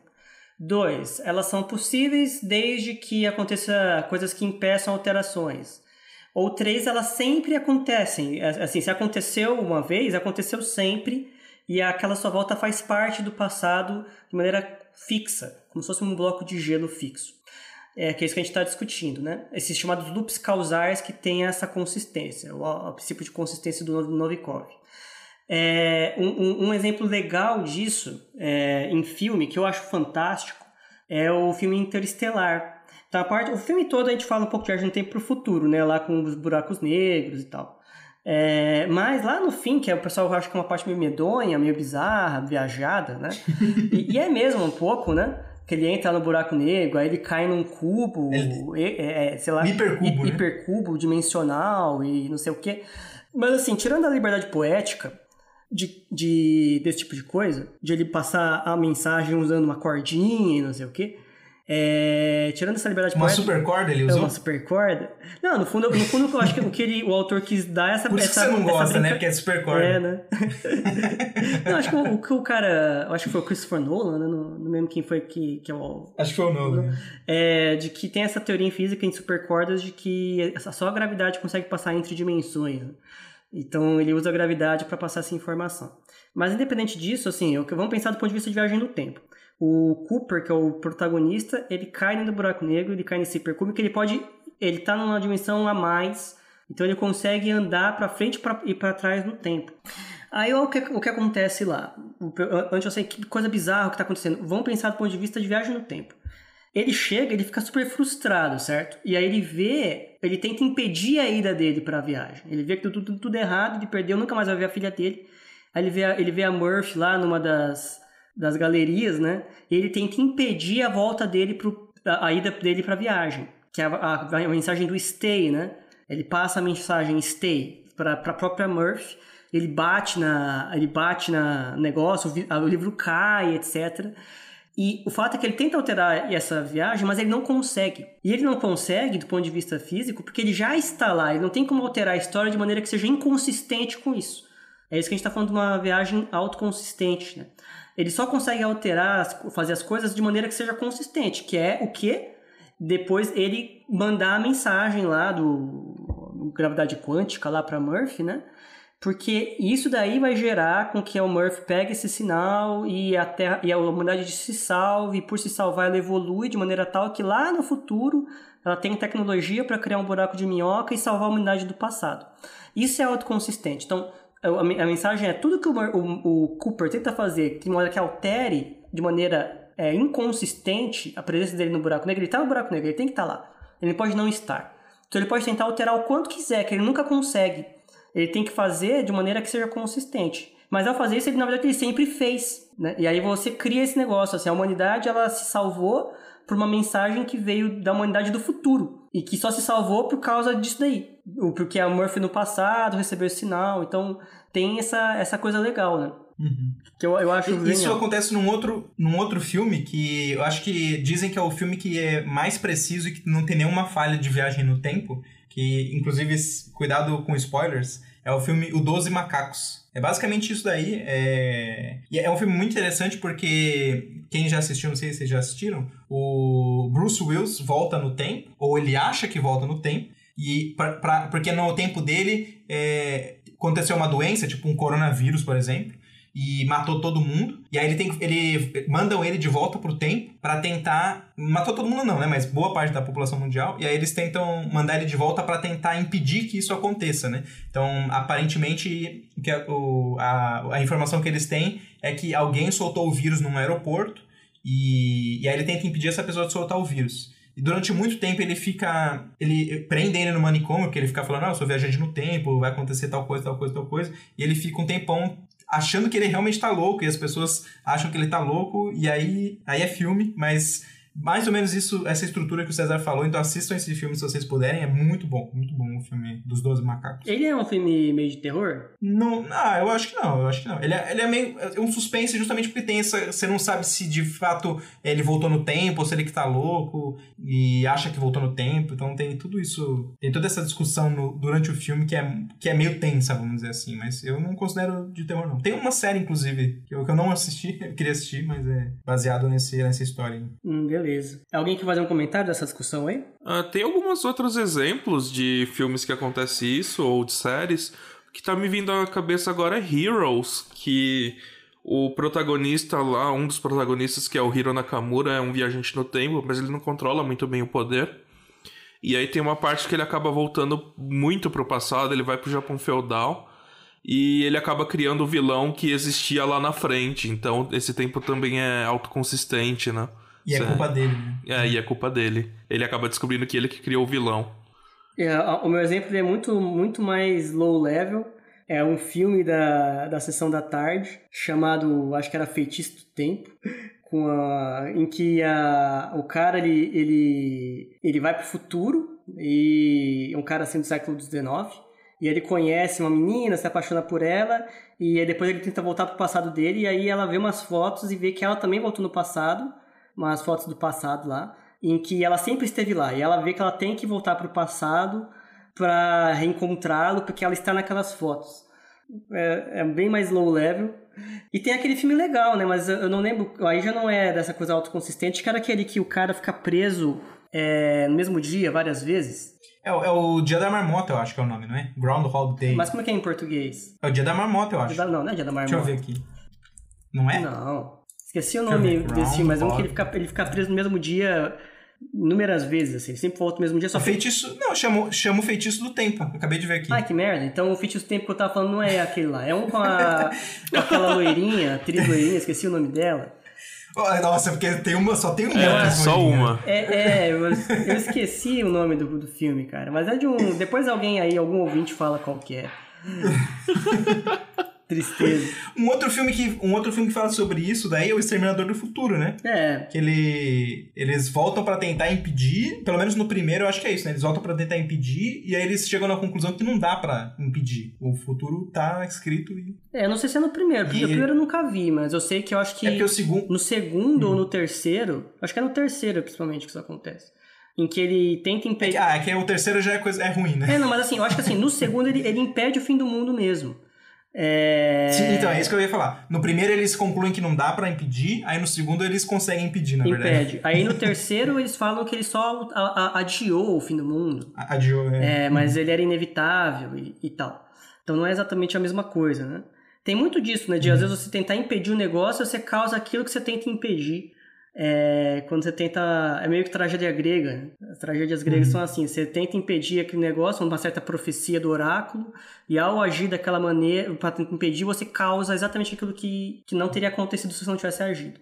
Dois, elas são possíveis desde que aconteça coisas que impeçam alterações. Ou três, elas sempre acontecem. Assim, se aconteceu uma vez, aconteceu sempre, e aquela sua volta faz parte do passado de maneira fixa, como se fosse um bloco de gelo fixo. É, que é isso que a gente está discutindo, né? Esses chamados loops causais que têm essa consistência, o, o princípio de consistência do Novikov. É, um, um, exemplo legal disso é, em filme, que eu acho fantástico, é o filme Interestelar. Então, parte, o filme todo a gente fala um pouco de viagem no tempo para o futuro, né? Lá com os buracos negros e tal. É, mas lá no fim, que é, o pessoal acha que é uma parte meio medonha, meio bizarra, viajada, né? *laughs* e, e, é mesmo um pouco, né? Que ele entra no buraco negro, aí ele cai num cubo, é, é, sei lá, hipercubo, hi, né? hipercubo dimensional e não sei o quê. Mas assim, tirando a liberdade poética, de, de, desse tipo de coisa, de ele passar a mensagem usando uma cordinha e não sei o quê, É, tirando essa liberdade Uma poética, super corda ele usou? É uma super corda? Não, no fundo, no fundo eu acho que o que ele, o autor quis dar é essa Por isso essa, que você não gosta, brinca... né? Porque é super corda. É, né? *laughs* não, acho que o, o, que o cara. Acho que foi o Christopher Nolan, né? Não, não lembro quem foi que, que é o. Acho que foi o Nolan. É, de que tem essa teoria em física em supercordas de que só a gravidade consegue passar entre dimensões. Né? Então ele usa a gravidade para passar essa informação. Mas independente disso, assim, vamos pensar do ponto de vista de viagem no tempo. O Cooper, que é o protagonista, ele cai no buraco negro, ele cai nesse hipercúbico, ele pode, ele tá numa dimensão a mais, então ele consegue andar para frente pra, e para trás no tempo. Aí o que, o que acontece lá? Antes eu sei que coisa bizarra que está acontecendo. Vamos pensar do ponto de vista de viagem no tempo. Ele chega, ele fica super frustrado, certo? E aí ele vê, ele tenta impedir a ida dele para a viagem. Ele vê que tudo, tudo, tudo errado, ele perdeu, nunca mais vai ver a filha dele. Aí ele vê a, ele vê a Murphy lá numa das, das galerias, né? E ele tenta impedir a volta dele pro, a, a ida dele para a viagem, que é a, a, a, mensagem do stay, né? Ele passa a mensagem stay para a própria Murphy. Ele bate na, ele bate na negócio, o, livro cai, etc. E o fato é que ele tenta alterar essa viagem, mas ele não consegue. E ele não consegue do ponto de vista físico porque ele já está lá. Ele não tem como alterar a história de maneira que seja inconsistente com isso. É isso que a gente está falando de uma viagem autoconsistente. Né? Ele só consegue alterar, fazer as coisas de maneira que seja consistente, que é o que? Depois ele mandar a mensagem lá do, do gravidade quântica lá para Murphy, né? Porque isso daí vai gerar com que o Murphy pegue esse sinal e a, terra, e a humanidade se salve, e por se salvar ela evolui de maneira tal que lá no futuro ela tem tecnologia para criar um buraco de minhoca e salvar a humanidade do passado. Isso é autoconsistente. Então, a, mensagem é tudo que o, o, o, Cooper tenta fazer de maneira que altere de maneira é, inconsistente a presença dele no buraco negro. Ele está no buraco negro, ele tem que estar tá lá. Ele pode não estar. Então ele pode tentar alterar o quanto quiser, que ele nunca consegue ele tem que fazer de maneira que seja consistente. Mas ao fazer isso, ele na verdade ele sempre fez, né? E aí você cria esse negócio, assim, a humanidade ela se salvou por uma mensagem que veio da humanidade do futuro e que só se salvou por causa disso daí, porque a Murphy no passado recebeu esse sinal, então tem essa, essa coisa legal, né? Uhum. Que eu, eu acho Isso genial. acontece num outro, num outro filme que eu acho que dizem que é o filme que é mais preciso e que não tem nenhuma falha de viagem no tempo, que inclusive cuidado com spoilers, é o filme O Doze Macacos. É basicamente isso daí. É... E é um filme muito interessante porque quem já assistiu, não sei se vocês já assistiram, o Bruce Willis volta no tempo, ou ele acha que volta no tempo, e pra, pra, porque no tempo dele é, aconteceu uma doença, tipo um coronavírus, por exemplo, e matou todo mundo. E aí ele tem ele mandam ele de volta pro tempo para tentar matou todo mundo não, né, mas boa parte da população mundial. E aí eles tentam mandar ele de volta para tentar impedir que isso aconteça, né? Então, aparentemente que a, a, a informação que eles têm é que alguém soltou o vírus num aeroporto e, e aí ele tenta impedir essa pessoa de soltar o vírus. E durante muito tempo ele fica. Ele prende ele no manicômio, porque ele fica falando, não, eu sou viajante no tempo, vai acontecer tal coisa, tal coisa, tal coisa. E ele fica um tempão achando que ele realmente tá louco, e as pessoas acham que ele tá louco, e aí, aí é filme, mas mais ou menos isso, essa estrutura que o César falou, então assistam esse filme se vocês puderem, é muito bom, muito bom o filme dos Doze Macacos. Ele é um filme meio de terror? Não, ah, eu acho que não, eu acho que não. Ele é, ele é meio é um suspense justamente porque tem essa, você não sabe se de fato ele voltou no tempo, ou se ele que tá louco e acha que voltou no tempo, então tem tudo isso, tem toda essa discussão no, durante o filme que é, que é meio tensa, vamos dizer assim, mas eu não considero de terror não. Tem uma série, inclusive, que eu, que eu não assisti, *laughs* eu queria assistir, mas é baseado nesse, nessa história. Hum, beleza. Beleza. Alguém quer fazer um comentário dessa discussão aí? Uh, tem alguns outros exemplos de filmes que acontece isso, ou de séries. O que tá me vindo à cabeça agora é Heroes, que o protagonista lá, um dos protagonistas, que é o Hiro Nakamura, é um viajante no tempo, mas ele não controla muito bem o poder. E aí tem uma parte que ele acaba voltando muito pro passado, ele vai pro Japão feudal e ele acaba criando o vilão que existia lá na frente. Então esse tempo também é autoconsistente, né? E é culpa dele, né? É, e é culpa dele. Ele acaba descobrindo que ele que criou o vilão. É, o meu exemplo é muito, muito mais low level. É um filme da, da sessão da tarde, chamado, acho que era Feitiço do Tempo, *laughs* com a, em que a, o cara ele, ele, ele vai pro futuro, e é um cara assim do século XIX, e ele conhece uma menina, se apaixona por ela, e depois ele tenta voltar pro passado dele, e aí ela vê umas fotos e vê que ela também voltou no passado, umas fotos do passado lá, em que ela sempre esteve lá. E ela vê que ela tem que voltar para o passado para reencontrá-lo, porque ela está naquelas fotos. É, é, bem mais low level. E tem aquele filme legal, né? Mas eu não lembro. Aí já não é dessa coisa autoconsistente, que era aquele que o cara fica preso é, no mesmo dia várias vezes. É, é, o Dia da Marmota, eu acho que é o nome, não é? Groundhog Day. Mas como é que é em português? É o Dia da Marmota, eu acho. Da, não, não é Dia da Marmota. Deixa eu ver aqui. Não é? Não. Esqueci o nome desse filme, mas é um que ele fica, ele fica preso no mesmo dia inúmeras vezes, assim. Ele sempre volta no mesmo dia. Só o feitiço... Não, chama, chama o Feitiço do Tempo. acabei de ver aqui. Ah, que merda. Então o Feitiço do Tempo que eu tava falando não é aquele lá. É um com, a, *laughs* com aquela loirinha, atriz loirinha, esqueci o nome dela. Nossa, porque tem uma, só tem uma. É, só uma. É, é eu, eu, esqueci o nome do, do filme, cara. Mas é de um. Depois alguém aí, algum ouvinte fala qual que é. *laughs* Tristeza. Um outro filme que um outro filme que fala sobre isso daí é o Exterminador do Futuro, né? É. Que ele eles voltam para tentar impedir, pelo menos no primeiro eu acho que é isso, né? Eles voltam para tentar impedir e aí eles chegam na conclusão que não dá para impedir. O futuro tá escrito e É, eu não sei se é no primeiro, porque e... o primeiro eu nunca vi, mas eu sei que eu acho que É porque o segundo no segundo ou no terceiro, acho que é no terceiro principalmente que isso acontece em que ele tenta impedir. Ah, é que o terceiro já é, coisa, é ruim, né? É, não, mas assim, eu acho que assim, no segundo ele, ele impede o fim do mundo mesmo. É... Sim, então, é isso que eu ia falar. No primeiro eles concluem que não dá para impedir, aí no segundo eles conseguem impedir, na Impede. verdade. Aí no terceiro eles falam que ele só adiou o fim do mundo. Adiou, é. É, mas ele era inevitável e, e, tal. Então não é exatamente a mesma coisa, né? Tem muito disso, né? De às vezes você tentar impedir um negócio, você causa aquilo que você tenta impedir é, quando você tenta. É meio que tragédia grega. As tragédias gregas uhum. são assim: você tenta impedir aquele negócio, uma certa profecia do oráculo, e ao agir daquela maneira, para impedir, você causa exatamente aquilo que, que não teria acontecido se você não tivesse agido.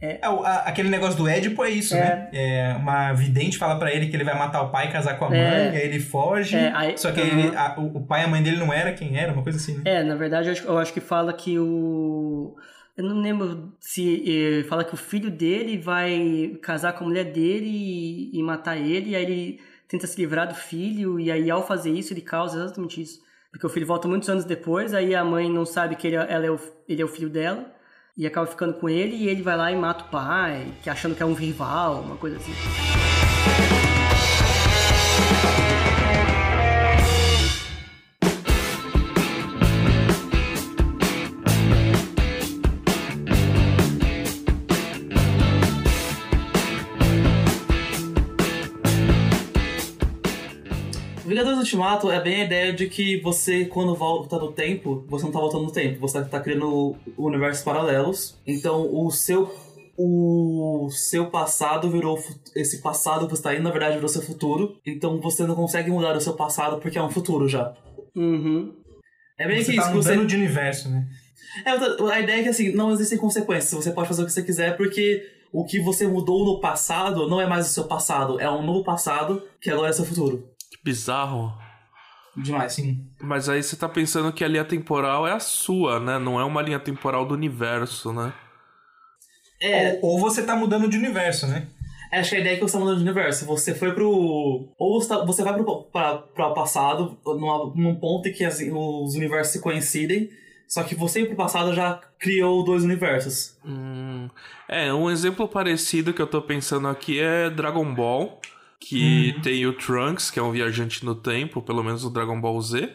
É, é aquele negócio do Édipo é isso, é. né? É, uma vidente fala para ele que ele vai matar o pai e casar com a mãe, é. aí ele foge. É, aí, só que ele, a, o, o pai e a mãe dele não era quem era, uma coisa assim, né? É, na verdade, eu acho, eu acho que fala que o eu não lembro se eh, fala que o filho dele vai casar com a mulher dele e, e, matar ele, e aí ele tenta se livrar do filho, e aí ao fazer isso ele causa exatamente isso. Porque o filho volta muitos anos depois, aí a mãe não sabe que ele, é, ela é o, ele é o filho dela, e acaba ficando com ele, e ele vai lá e mata o pai, que achando que é um rival, uma coisa assim. Ultimato é bem a ideia de que você, quando volta no tempo, você não tá voltando no tempo, você tá criando universos paralelos. Então, o seu o seu passado virou esse passado que você tá indo, na verdade, virou seu futuro. Então você não consegue mudar o seu passado porque é um futuro já. Uhum. É bem você que tá isso. Mudando você... de universo, né? É, a ideia é que assim, não existem consequências. Você pode fazer o que você quiser porque o que você mudou no passado não é mais o seu passado, é um novo passado que agora é seu futuro bizarro. Demais, sim. Mas aí você tá pensando que a linha temporal é a sua, né? Não é uma linha temporal do universo, né? É. Ou, ou você tá mudando de universo, né? É, acho que a ideia é que você tá mudando de universo. Você foi pro. Ou você, tá, você vai pro pra, pra passado, numa, num ponto em que as, os universos se coincidem. Só que você pro passado já criou dois universos. Hum, é, um exemplo parecido que eu tô pensando aqui é Dragon Ball que uhum. tem o Trunks, que é um viajante no tempo, pelo menos no Dragon Ball Z.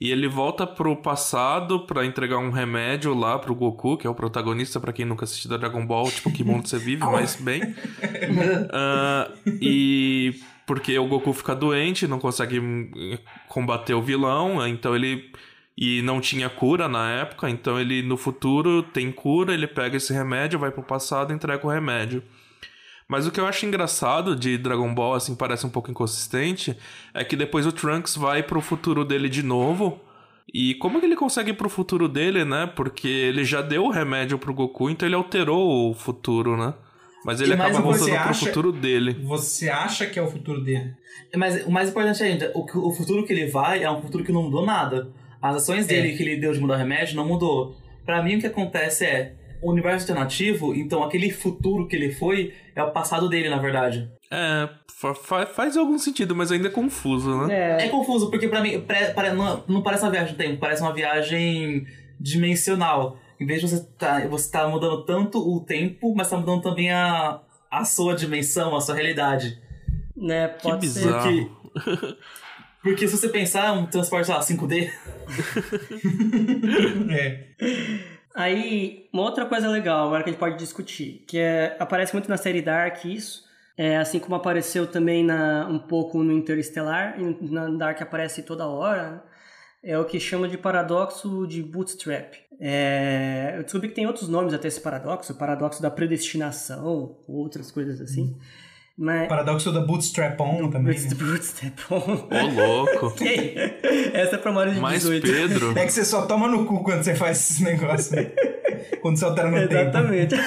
E ele volta pro passado para entregar um remédio lá pro Goku, que é o protagonista, para quem nunca assistiu Dragon Ball, tipo, que mundo você vive, *laughs* mas bem. Uh, e porque o Goku fica doente, não consegue hum, combater o vilão, então ele. E não tinha cura na época, então ele no futuro tem cura, ele pega esse remédio, vai pro passado e entrega o remédio. Mas o que eu acho engraçado de Dragon Ball, assim, parece um pouco inconsistente, é que depois o Trunks vai pro futuro dele de novo. E como que ele consegue ir pro futuro dele, né? Porque ele já deu o remédio pro Goku, então ele alterou o futuro, né? Mas ele acaba voltando acha, pro futuro dele. Você acha que é o futuro dele? Mas o mais importante ainda, o, o futuro que ele vai é um futuro que não mudou nada. As ações é. dele que ele deu de mudar o remédio não mudou. Para mim o que acontece é, universo alternativo, então aquele futuro que ele foi é o passado dele, na verdade. É, fa faz algum sentido, mas ainda é confuso, né? É, é confuso, porque para mim não, não parece uma viagem de tempo, parece uma viagem dimensional. em vez de você tá, você tá mudando tanto o tempo, mas tá mudando também a, a sua dimensão, a sua realidade. Né, pode que ser. bizarro. Porque, *laughs* porque se você pensar um transporte, sei lá, 5D, *laughs* *laughs* É. Aí, uma outra coisa legal agora que a gente pode discutir, que é, aparece muito na série Dark isso, é, assim como apareceu também na, um pouco no Interestelar, e na Dark aparece toda hora, né? é o que chama de paradoxo de Bootstrap. É, eu descobri que tem outros nomes até esse paradoxo, paradoxo da predestinação, outras coisas assim. Mas... Paradoxo da Bootstrap-on também. né? Bootstrap on. Ô, louco. *laughs* Essa é pra maiores de Mais 18. Pedro. É que você só toma no cu quando você faz esses negócios. né? quando você altera no tempo. Exatamente. *laughs*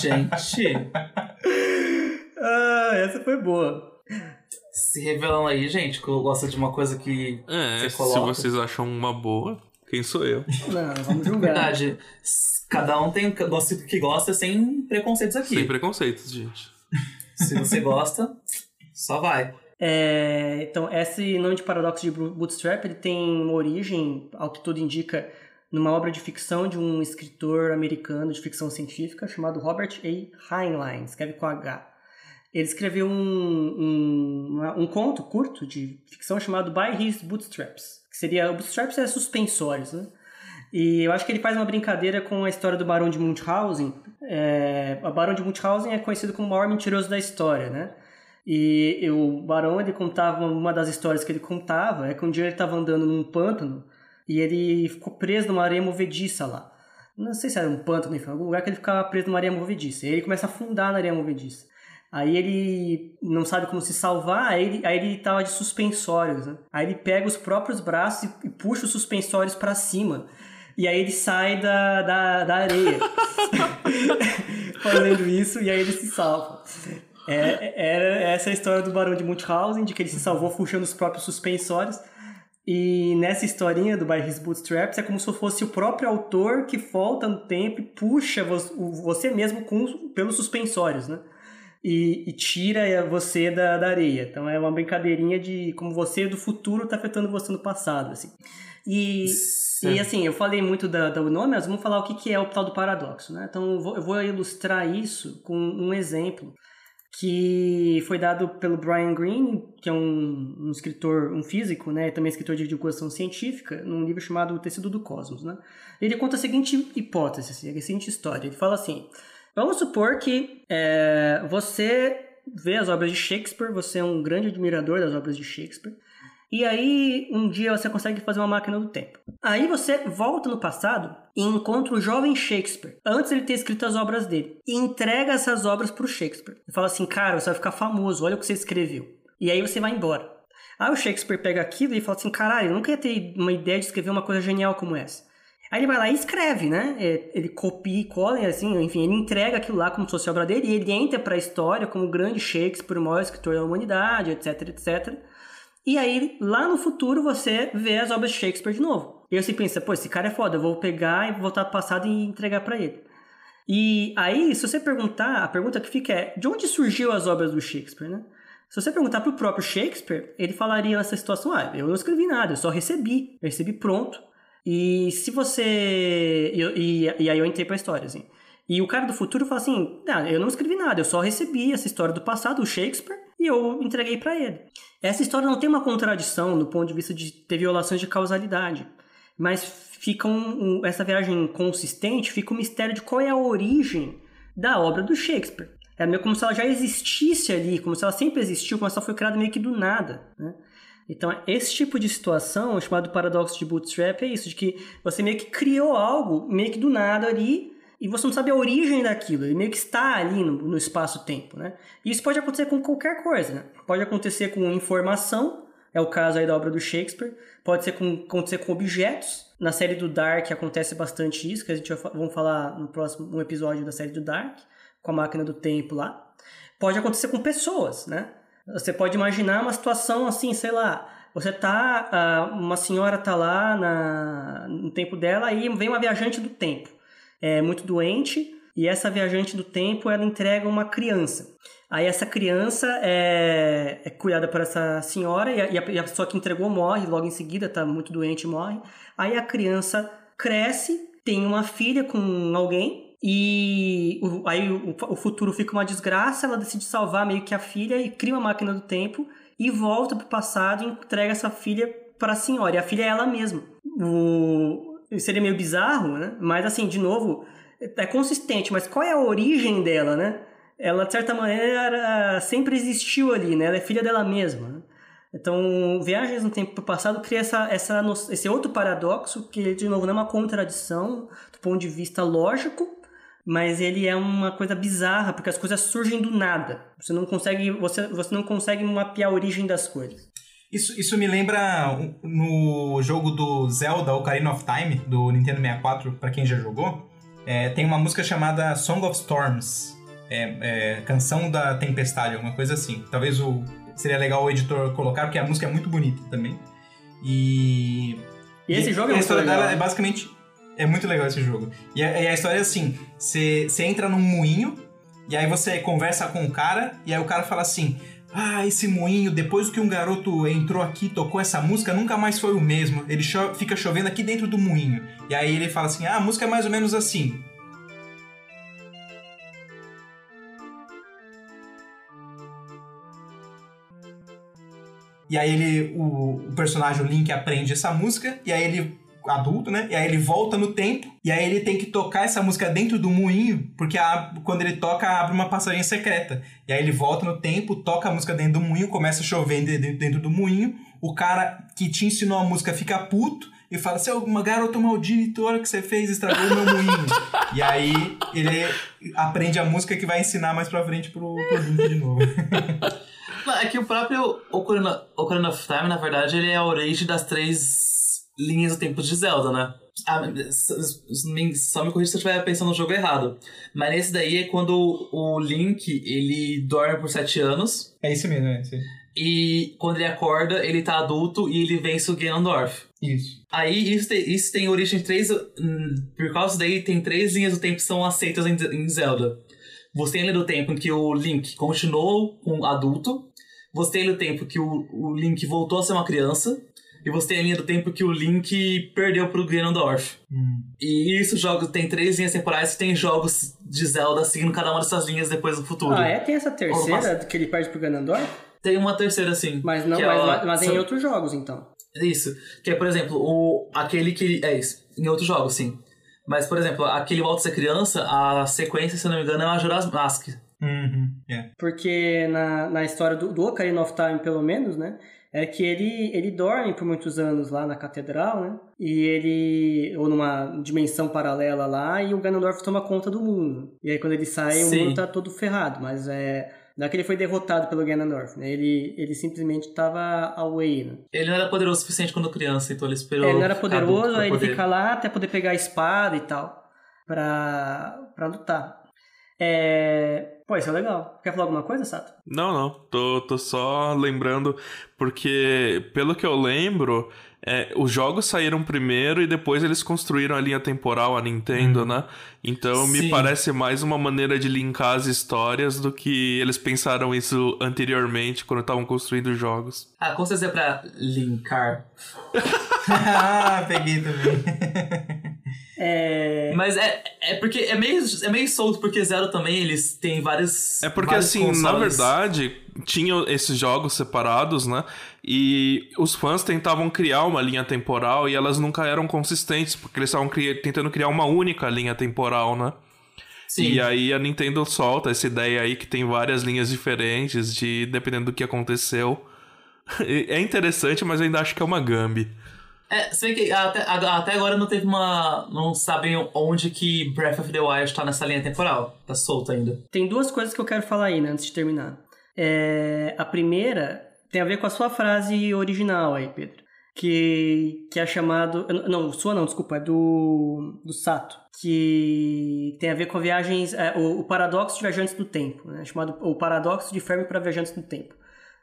gente, ah, essa foi boa. se revelando aí, gente, que eu gosto de uma coisa que É, você se coloca. vocês acham uma boa, quem sou eu? Não, vamos julgar. Verdade. Cada um tem gosta que gosta sem preconceitos aqui. Sem preconceitos, gente. *laughs* Se você gosta, só vai. É, então, esse nome de paradoxo de Bootstrap ele tem uma origem, ao que tudo indica, numa obra de ficção de um escritor americano de ficção científica chamado Robert A. Heinlein, escreve com H. Ele escreveu um, um, um conto curto de ficção chamado By His Bootstraps, que seria, bootstraps é suspensórios, né? E eu acho que ele faz uma brincadeira com a história do Barão de Munchausen. É, o Barão de Munchausen é conhecido como o maior mentiroso da história, né? E, e o Barão, ele contava, uma das histórias que ele contava é que um dia ele estava andando num pântano e ele ficou preso numa areia movediça lá. Não sei se era um pântano, enfim, algum lugar que ele ficava preso numa areia movediça. E ele começa a afundar na areia movediça. Aí ele não sabe como se salvar, aí ele, aí ele tava de suspensórios, né? Aí ele pega os próprios braços e, e puxa os suspensórios para cima. E aí ele sai da, da, da areia. *laughs* Fazendo isso, e aí ele se salva. É, era essa é a história do Barão de Munchausen, de que ele se salvou puxando os próprios suspensórios. E nessa historinha do By His Bootstraps é como se fosse o próprio autor que volta no tempo e puxa você mesmo com, pelos suspensórios, né? E, e tira você da, da areia. Então é uma brincadeirinha de como você do futuro está afetando você no passado, assim. E, e assim, eu falei muito da- do nome, mas vamos falar o que, que é o tal do paradoxo, né? Então eu vou, eu vou ilustrar isso com um exemplo que foi dado pelo Brian Greene, que é um, um escritor, um físico, né, também escritor de divulgação científica, num livro chamado O Tecido do Cosmos, né. Ele conta a seguinte hipótese, assim, a seguinte história. Ele fala assim: vamos supor que é, você vê as obras de Shakespeare, você é um grande admirador das obras de Shakespeare. E aí, um dia você consegue fazer uma máquina do tempo. Aí você volta no passado e encontra o jovem Shakespeare, antes ele ter escrito as obras dele, e entrega essas obras pro Shakespeare. E fala assim: cara, você vai ficar famoso, olha o que você escreveu. E aí você vai embora. Aí o Shakespeare pega aquilo e fala assim: caralho, eu nunca ia ter uma ideia de escrever uma coisa genial como essa. Aí ele vai lá e escreve, né? É, Ele copia e cola, assim, enfim, ele entrega aquilo lá como se fosse obra dele, e ele entra pra história como o grande Shakespeare, o maior escritor da humanidade, etc, etc. E aí, lá no futuro, você vê as obras de Shakespeare de novo. E aí você pensa, pô, esse cara é foda, eu vou pegar e voltar pro passado e entregar pra ele. E aí, se você perguntar, a pergunta que fica é, de onde surgiu as obras do Shakespeare, né? Se você perguntar pro próprio Shakespeare, ele falaria nessa situação, ah, eu não escrevi nada, eu só recebi, eu recebi pronto. E se você... E, e, e aí eu entrei pra história, assim. E o cara do futuro fala assim, ah, eu não escrevi nada, eu só recebi essa história do passado, o Shakespeare, e eu entreguei pra ele. Essa história não tem uma contradição do ponto de vista de ter violações de causalidade, mas fica um, um, essa viagem consistente, fica o mistério de qual é a origem da obra do Shakespeare. É meio como se ela já existisse ali, como se ela sempre existiu, como se ela foi criada meio que do nada, né? Então, esse tipo de situação, chamado paradoxo de bootstrap, é isso, de que você meio que criou algo meio que do nada ali, e você não sabe a origem daquilo, ele meio que está ali no, no espaço-tempo, né? E isso pode acontecer com qualquer coisa, né? Pode acontecer com informação, é o caso aí da obra do Shakespeare, pode ser com, acontecer com objetos, na série do Dark acontece bastante isso, que a gente vai vamos falar no próximo um episódio da série do Dark, com a máquina do tempo lá. Pode acontecer com pessoas, né? Você pode imaginar uma situação assim, sei lá, você tá, uma senhora tá lá na, no tempo dela e vem uma viajante do tempo, é muito doente e essa viajante do tempo ela entrega uma criança. Aí essa criança é, é cuidada por essa senhora e a, e a pessoa que entregou morre, logo em seguida tá muito doente e morre. Aí a criança cresce, tem uma filha com alguém, e o, aí o, o, futuro fica uma desgraça, ela decide salvar meio que a filha e cria uma máquina do tempo e volta pro passado e entrega essa filha para a senhora. E a filha é ela mesma. O, seria meio bizarro, né? Mas assim, de novo, é consistente, mas qual é a origem dela, né? Ela, de certa maneira, sempre existiu ali, né? Ela é filha dela mesma. Né? Então, Viagens no Tempo Passado cria essa, essa, esse outro paradoxo, que, de novo, não é uma contradição do ponto de vista lógico, mas ele é uma coisa bizarra, porque as coisas surgem do nada. Você não consegue, você, você não consegue mapear a origem das coisas. Isso, isso me lembra no jogo do Zelda Ocarina of Time, do Nintendo 64, para quem já jogou, é, tem uma música chamada Song of Storms, é, é, Canção da Tempestade, alguma coisa assim. Talvez o, seria legal o editor colocar, porque a música é muito bonita também. E... E esse jogo é muito legal. A história dela é basicamente é muito legal esse jogo. E a, e a história é assim: você entra num moinho, e aí você conversa com o cara, e aí o cara fala assim. Ah, esse moinho, depois que um garoto entrou aqui, tocou essa música, nunca mais foi o mesmo. Ele cho fica chovendo aqui dentro do moinho. E aí ele fala assim: ah, a música é mais ou menos assim. E aí ele, o, o personagem, Link, aprende essa música, e aí ele adulto, né? E aí ele volta no tempo, e aí ele tem que tocar essa música dentro do moinho, porque a, quando ele toca, abre uma passagem secreta. E aí ele volta no tempo, toca a música dentro do moinho, começa a chover dentro, do moinho. O cara que te ensinou a música fica puto e fala: Seu uma garoto maldito, olha o que você fez, estragou o meu moinho. *laughs* e aí ele aprende a música que vai ensinar mais pra frente pro, Link de novo. *laughs* é que o próprio Ocarina, Ocarina of Time, na verdade, ele é a origem das três linhas do tempo de Zelda, né? Ah, só me corrija se eu estiver pensando no jogo errado. Mas nesse daí é quando o Link, ele dorme por sete anos. É isso mesmo, é isso. E quando ele acorda, ele tá adulto e ele vence o Ganondorf. Isso. Aí isso tem, isso tem origem em três. Hum, por causa daí, tem três linhas do tempo que são aceitas em, em Zelda. Você tem a linha do tempo em que o Link continuou com adulto. Você tem a linha do tempo que o, o Link voltou a ser uma criança. E você tem a linha do tempo que o Link perdeu pro Ganondorf. Hum. E isso jogo tem três linhas temporais que tem jogos de Zelda seguindo cada uma dessas linhas depois no futuro. Ah, é? Tem essa terceira que ele perde pro Ganondorf? Tem uma terceira, sim. Mas não, é mas, mas em outros jogos, então. Isso. Que é, por exemplo, o, aquele que. É isso. Em outros jogos, sim. Mas, por exemplo, aquele Volta a Ser Criança, a sequência, se não me engano, é Majora's Mask. Uhum, yeah. Porque na, na história do, do Ocarina of Time, pelo menos, né? É que ele, ele dorme por muitos anos lá na catedral, né? E ele. ou numa dimensão paralela lá, e o Ganondorf toma conta do mundo. E aí quando ele sai, Sim. o mundo tá todo ferrado, mas é. Não é que ele foi derrotado pelo Ganondorf, né? Ele, ele simplesmente tava away, né? Ele não era poderoso o suficiente quando criança, então ele esperou. É, ele não era poderoso, aí ele fica lá até poder pegar a espada e tal, pra, pra lutar. É... Pô, isso é legal. Quer falar alguma coisa, Sato? Não, não. Tô, tô só lembrando, porque pelo que eu lembro, é, os jogos saíram primeiro e depois eles construíram a linha temporal, a Nintendo, hum. né? Então Sim. me parece mais uma maneira de linkar as histórias do que eles pensaram isso anteriormente, quando estavam construindo os jogos. Ah, como você dizer pra linkar? *laughs* *laughs* ah, peguei também. É... Mas é, é porque é meio, é meio solto, porque Zero também eles têm vários. É porque assim, consoles. na verdade, tinham esses jogos separados, né? E os fãs tentavam criar uma linha temporal e elas nunca eram consistentes, porque eles estavam cri tentando criar uma única linha temporal, né? Sim. E aí a Nintendo solta essa ideia aí que tem várias linhas diferentes, de dependendo do que aconteceu. *laughs* É interessante, mas eu ainda acho que é uma Gambi. É, sei que até, até agora não teve uma. Não sabem onde que Breath of the Wild está nessa linha temporal. Tá solto ainda. Tem duas coisas que eu quero falar aí, né, antes de terminar. É, a primeira tem a ver com a sua frase original aí, Pedro. Que, que é chamado. Não, sua não, desculpa, é do, do Sato. Que tem a ver com viagens. É, o, o, paradoxo de viajantes do tempo, né? Chamado o paradoxo de Fermi para viajantes do tempo.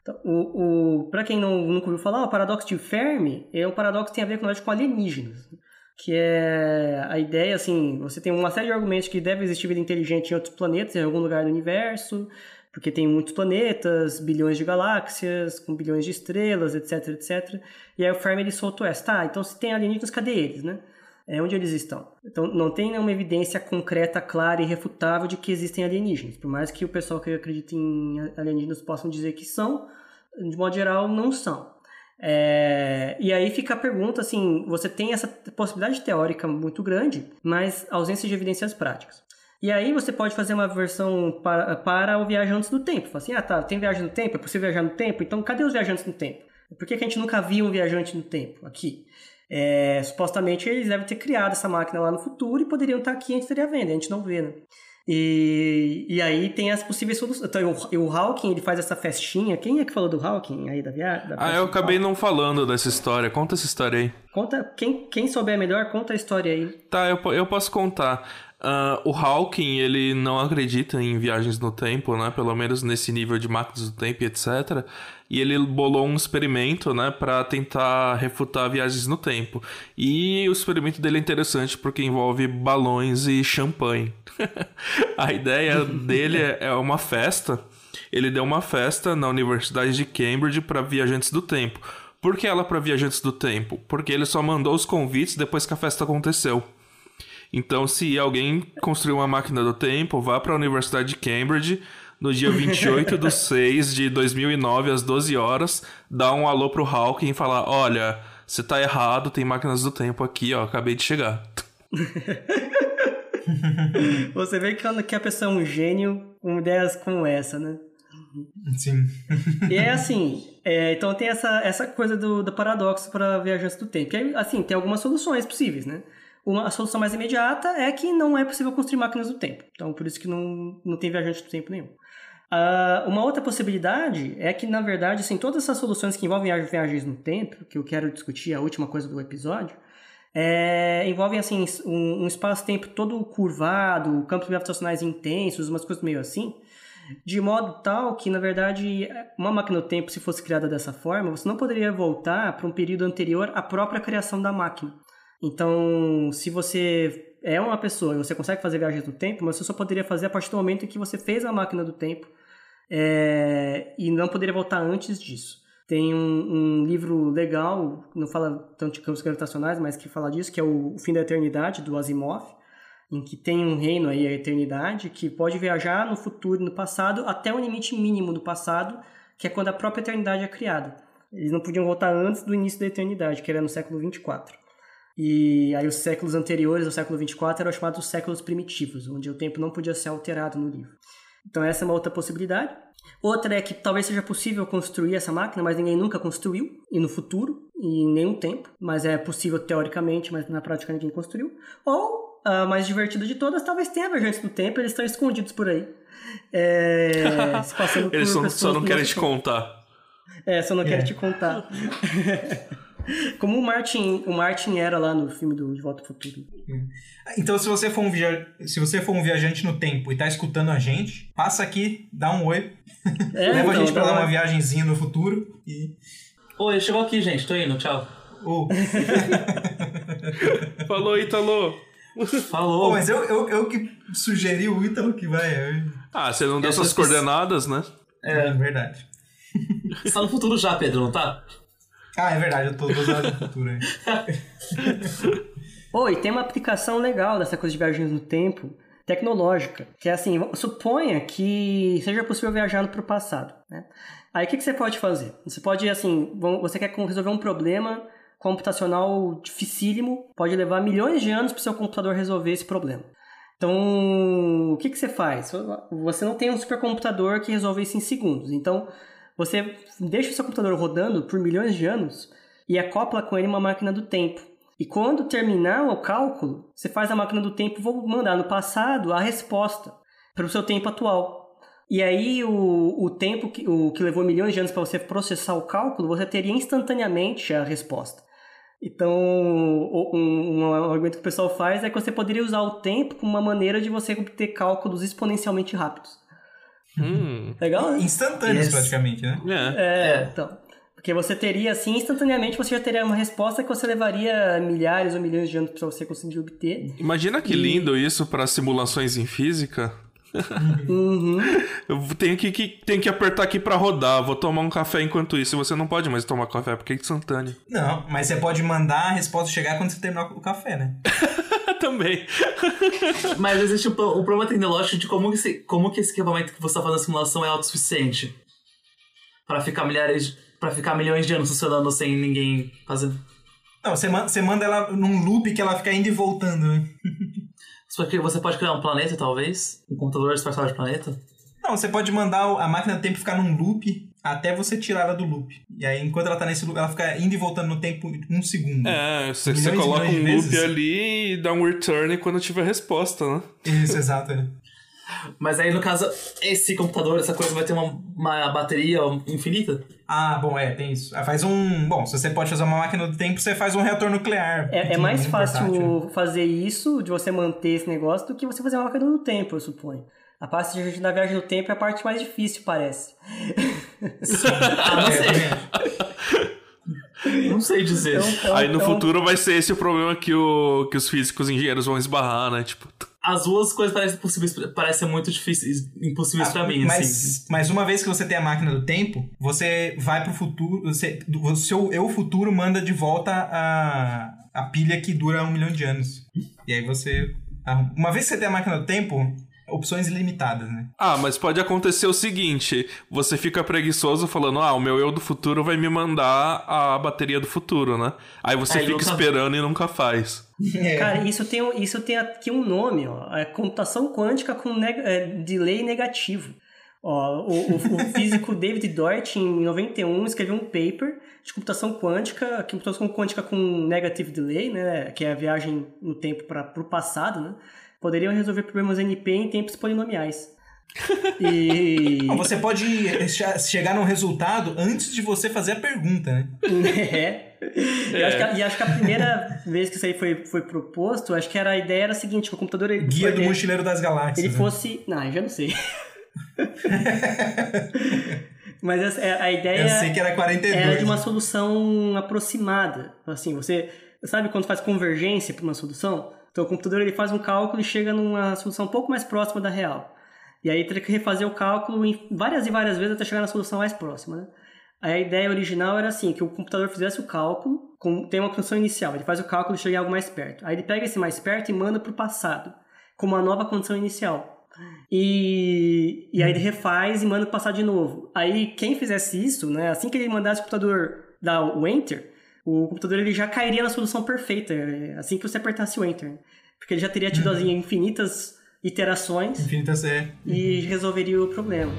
Então, o, o, para quem não, nunca ouviu falar, o paradoxo de Fermi é um paradoxo que tem a ver com, com alienígenas. Que é a ideia, assim, você tem uma série de argumentos que deve existir vida inteligente em outros planetas, em algum lugar do universo, porque tem muitos planetas, bilhões de galáxias, com bilhões de estrelas, etc, etc. E aí o Fermi ele soltou essa, tá, então se tem alienígenas, cadê eles, né? É onde eles estão. Então, não tem nenhuma evidência concreta, clara e refutável de que existem alienígenas. Por mais que o pessoal que acredita em alienígenas possam dizer que são, de modo geral, não são. É, e aí fica a pergunta assim: você tem essa possibilidade teórica muito grande, mas ausência de evidências práticas. E aí você pode fazer uma versão para, para o viajantes do tempo. Fala assim, ah tá, tem viagem no tempo, é possível viajar no tempo, então cadê os viajantes no tempo? Por que, que a gente nunca viu um viajante no tempo aqui? É, supostamente eles devem ter criado essa máquina lá no futuro e poderiam estar aqui e a gente estaria vendo, a gente não vê, né? E, e aí tem as possíveis soluções. Então, o, o Hawking, ele faz essa festinha. Quem é que falou do Hawking aí da viagem? Ah, eu acabei não falando dessa história. Conta essa história aí. Conta, quem, quem souber melhor, conta a história aí. Tá, eu, eu posso contar. Uh, o Hawking, ele não acredita em viagens no tempo, né? Pelo menos nesse nível de máquinas do tempo e etc. E ele bolou um experimento, né? Pra tentar refutar viagens no tempo. E o experimento dele é interessante porque envolve balões e champanhe. *laughs* A ideia dele é uma festa. Ele deu uma festa na Universidade de Cambridge para viajantes do tempo. Por que ela para viajantes do tempo? Porque ele só mandou os convites depois que a festa aconteceu. Então, se alguém construir uma máquina do tempo, vá para a Universidade de Cambridge no dia 28 *laughs* de 6 de 2009, às 12 horas, dá um alô pro Hawking e falar: Olha, você tá errado, tem máquinas do tempo aqui, ó, acabei de chegar. *laughs* Você vê que a pessoa é um gênio com ideias como essa, né? Sim. *laughs* e é assim, é, então tem essa, essa coisa do, do paradoxo para viajantes do tempo. Que, assim, tem algumas soluções possíveis, né? Uma, a solução mais imediata é que não é possível construir máquinas do tempo. Então, por isso que não, não tem viajante do tempo nenhum. Uh, uma outra possibilidade é que, na verdade, assim, todas essas soluções que envolvem viagens no tempo, que eu quero discutir, a última coisa do episódio, é, envolvem assim, um, um espaço-tempo todo curvado, campos gravitacionais intensos, umas coisas meio assim, de modo tal que, na verdade, uma máquina do tempo, se fosse criada dessa forma, você não poderia voltar para um período anterior à própria criação da máquina. Então, se você é uma pessoa e você consegue fazer viagens no tempo, mas você só poderia fazer a partir do momento em que você fez a máquina do tempo é, e não poderia voltar antes disso. Tem um, um, livro legal, não fala tanto de campos gravitacionais, mas que fala disso, que é o, Fim da Eternidade, do Asimov, em que tem um reino aí, a eternidade, que pode viajar no futuro e no passado até o limite mínimo do passado, que é quando a própria eternidade é criada. Eles não podiam voltar antes do início da eternidade, que era no século 24. E aí os séculos anteriores ao século 24 eram chamados séculos primitivos, onde o tempo não podia ser alterado no livro. Então essa é uma outra possibilidade. Outra é que talvez seja possível construir essa máquina, mas ninguém nunca construiu, e no futuro, e em nenhum tempo. Mas é possível teoricamente, mas na prática ninguém construiu. Ou, a mais divertida de todas, talvez tenha viajantes do tempo, eles estão escondidos por aí. É, se passando *laughs* por eles só, só não querem te contar. É, só não é. querem te contar. *laughs* Como o Martin, o Martin era lá no filme do De Volta ao Futuro. Então, se você for um via... se você for um viajante no tempo e tá escutando a gente, passa aqui, dá um oi. É, Leva então, a gente pra dar uma viagenzinha no futuro e. Oi, chegou aqui, gente. Tô indo, tchau. Oh. *laughs* Falou, Ítalo. Falou. mas eu, eu, eu que sugeri o Ítalo que vai. Ah, você não deu essas coordenadas, né? É, é verdade. Você tá no futuro já, Pedro, não tá? Ah, é verdade, eu tô 12 horas no futuro aí. Oi, tem uma aplicação legal dessa coisa de viagens no tempo, tecnológica, que é assim, suponha que seja possível viajar para o passado, né? Aí o que, que, você pode fazer? Você pode, assim, você quer resolver um problema computacional dificílimo, pode levar milhões de anos para o seu computador resolver esse problema. Então, o que, que você faz? Você não tem um supercomputador que resolve isso em segundos. Então, você deixa o seu computador rodando por milhões de anos e acopla com ele uma máquina do tempo. E quando terminar o cálculo, você faz a máquina do tempo mandar no passado a resposta para o seu tempo atual. E aí o, o tempo que, o, que levou milhões de anos para você processar o cálculo, você teria instantaneamente a resposta. Então, um, um, argumento que o pessoal faz é que você poderia usar o tempo como uma maneira de você obter cálculos exponencialmente rápidos. Hum. Legal, né? Instantâneos, yes. praticamente, né? É. é, então. Porque você teria, assim, instantaneamente você já teria uma resposta que você levaria milhares ou milhões de anos para você conseguir obter. Imagina que e... lindo isso para simulações em física. *laughs* Uhum. Eu tenho que, que, tenho que apertar aqui pra rodar. Vou tomar um café enquanto isso. Você não pode mais tomar café porque é instantâneo. Não, mas você pode mandar a resposta chegar quando você terminar o café, né? *laughs* Também. *laughs* Mas existe o, pro- o problema tecnológico de como que, esse, como que esse equipamento que você está fazendo a simulação é autossuficiente. Pra ficar milhares. para ficar milhões de anos funcionando sem ninguém fazendo. Não, você, man- você manda ela num loop que ela fica indo e voltando, né? *laughs* Só que você pode criar um planeta, talvez? Um computador disfarçado de planeta? Não, você pode mandar a máquina do tempo ficar num loop até você tirar ela do loop. E aí, enquanto ela tá nesse loop, ela fica indo e voltando no tempo um segundo. É, você, Milhões você coloca um loop vezes. ali e dá um return quando tiver resposta, né? Isso, exato. é. Mas aí, no caso, esse computador, essa coisa vai ter uma, uma bateria infinita? Ah, bom, é, tem isso. Faz um. Bom, se você pode fazer uma máquina do tempo, você faz um reator nuclear. É, é mais fácil portátil. fazer isso, de você manter esse negócio, do que você fazer uma máquina do tempo, eu suponho. A parte de- da viagem no tempo é a parte mais difícil, parece. Ah, não sei. *laughs* Não sei dizer. Então, Aí no então, futuro vai ser esse o problema que, o, que os físicos e engenheiros vão esbarrar, né? Tipo, As duas coisas parecem, possíveis, parecem muito difíceis, impossíveis pra mim, Ah, mas, assim. mas uma vez que você tem a máquina do tempo, você vai pro futuro. Você, o seu eu futuro manda de volta a, a pilha que dura um milhão de anos. E aí você. Uma vez que você tem a máquina do tempo, opções ilimitadas, né? ah, mas pode acontecer o seguinte: você fica preguiçoso falando, ah, o meu eu do futuro vai me mandar a bateria do futuro, né? Aí você Aí fica nunca- esperando e nunca faz. *laughs* É. Cara, isso tem, isso tem aqui um nome, ó. É computação quântica com neg é, delay negativo. Ó, o, o- o *laughs* físico David Dort, em 91, escreveu um paper de computação quântica, computação quântica com negative delay, né, que é a viagem no tempo para o passado, né, poderiam resolver problemas NP em tempos polinomiais. *laughs* E... Você pode che- chegar num resultado antes de você fazer a pergunta, né? *laughs* É. E, acho que, a- e acho que a primeira vez que isso aí foi, foi proposto, acho que era, a ideia era a seguinte, que o computador... Ele, Guia do ele- Mochileiro das Galáxias. ele né? fosse. Não, eu já não sei. *laughs* Mas essa- é, a ideia Eu sei que era 42. era de uma solução aproximada. Assim, você sabe quando faz convergência para uma solução? Então o computador ele faz um cálculo e chega numa solução um pouco mais próxima da real. E aí teria que refazer o cálculo em várias e várias vezes até chegar na solução mais próxima, né? Aí a ideia original era assim, que o computador fizesse o cálculo, com, tem uma condição inicial, ele faz o cálculo e chega em algo mais perto. Aí ele pega esse mais perto e manda para o passado, com uma nova condição inicial. E, e aí ele refaz e manda passar de novo. Aí quem fizesse isso, né, assim que ele mandasse o computador dar o enter, o computador ele já cairia na solução perfeita, é, assim que você apertasse o enter. né? Porque ele já teria tido assim, infinitas iterações Infinitas é. e resolveria o problema.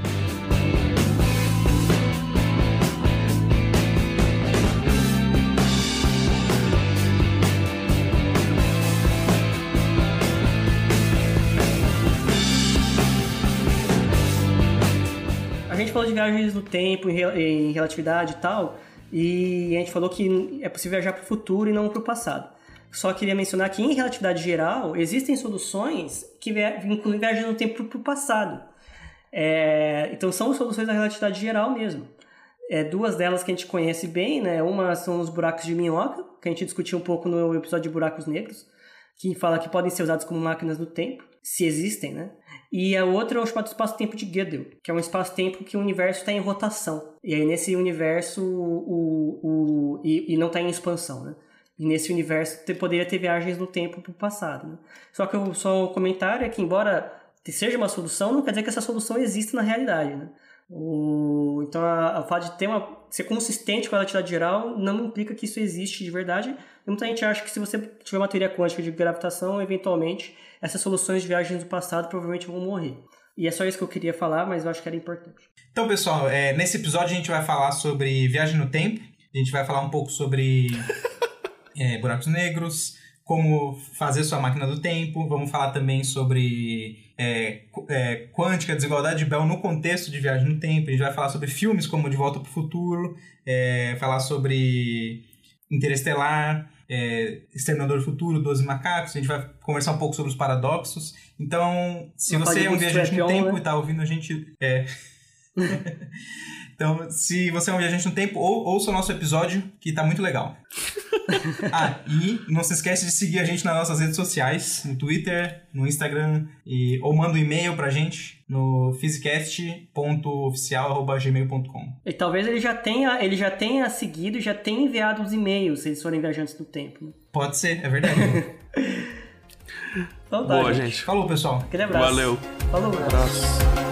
A gente falou de viagens no tempo, em relatividade e tal, e a gente falou que é possível viajar para o futuro e não para o passado. Só queria mencionar que em relatividade geral existem soluções que incluem viagem no tempo para o passado. É, então são soluções da relatividade geral mesmo. É, duas delas que a gente conhece bem, né? Uma são os buracos de minhoca, que a gente discutiu um pouco no episódio de buracos negros, que fala que podem ser usados como máquinas do tempo, se existem, né? E a outra é o chamado espaço-tempo de Gödel, que é um espaço-tempo que o universo está em rotação. E aí nesse universo o, o, e, e não está em expansão, né? E nesse universo te- poderia ter viagens no tempo para o passado. Né? Só que o só o comentário é que embora seja uma solução, não quer dizer que essa solução exista na realidade. Né? O, então, a, a fato de ter uma, ser consistente com a relatividade geral não implica que isso existe de verdade. Muita gente acha que se você tiver uma teoria quântica de gravitação, eventualmente, essas soluções de viagens do passado provavelmente vão morrer. E é só isso que eu queria falar, mas eu acho que era importante. Então, pessoal, é, nesse episódio a gente vai falar sobre viagem no tempo. A gente vai falar um pouco sobre *laughs* é, buracos negros, como fazer sua máquina do tempo. Vamos falar também sobre é, é, quântica, desigualdade de Bell no contexto de viagem no tempo. A gente vai falar sobre filmes como De Volta para o Futuro, é, falar sobre Interestelar, é, Exterminador do Futuro, Doze Macacos. A gente vai conversar um pouco sobre os paradoxos. Então, se falar você é um viajante no Bootstrap On, tempo né? e está ouvindo a gente... É, *laughs* Então, se você é um viajante no tempo, ou, ouça o nosso episódio, que tá muito legal. *laughs* ah, e não se esquece de seguir a gente nas nossas redes sociais, no Twitter, no Instagram, e, ou manda um e-mail pra gente no physicast.oficial.gmail.com. E talvez ele já tenha, ele já tenha seguido, já tenha enviado os e-mails, se eles forem viajantes no tempo. Pode ser, é verdade. *laughs* então, tá, Boa, gente. Falou, pessoal. Aquele abraço. Valeu. Falou, abraço. abraço.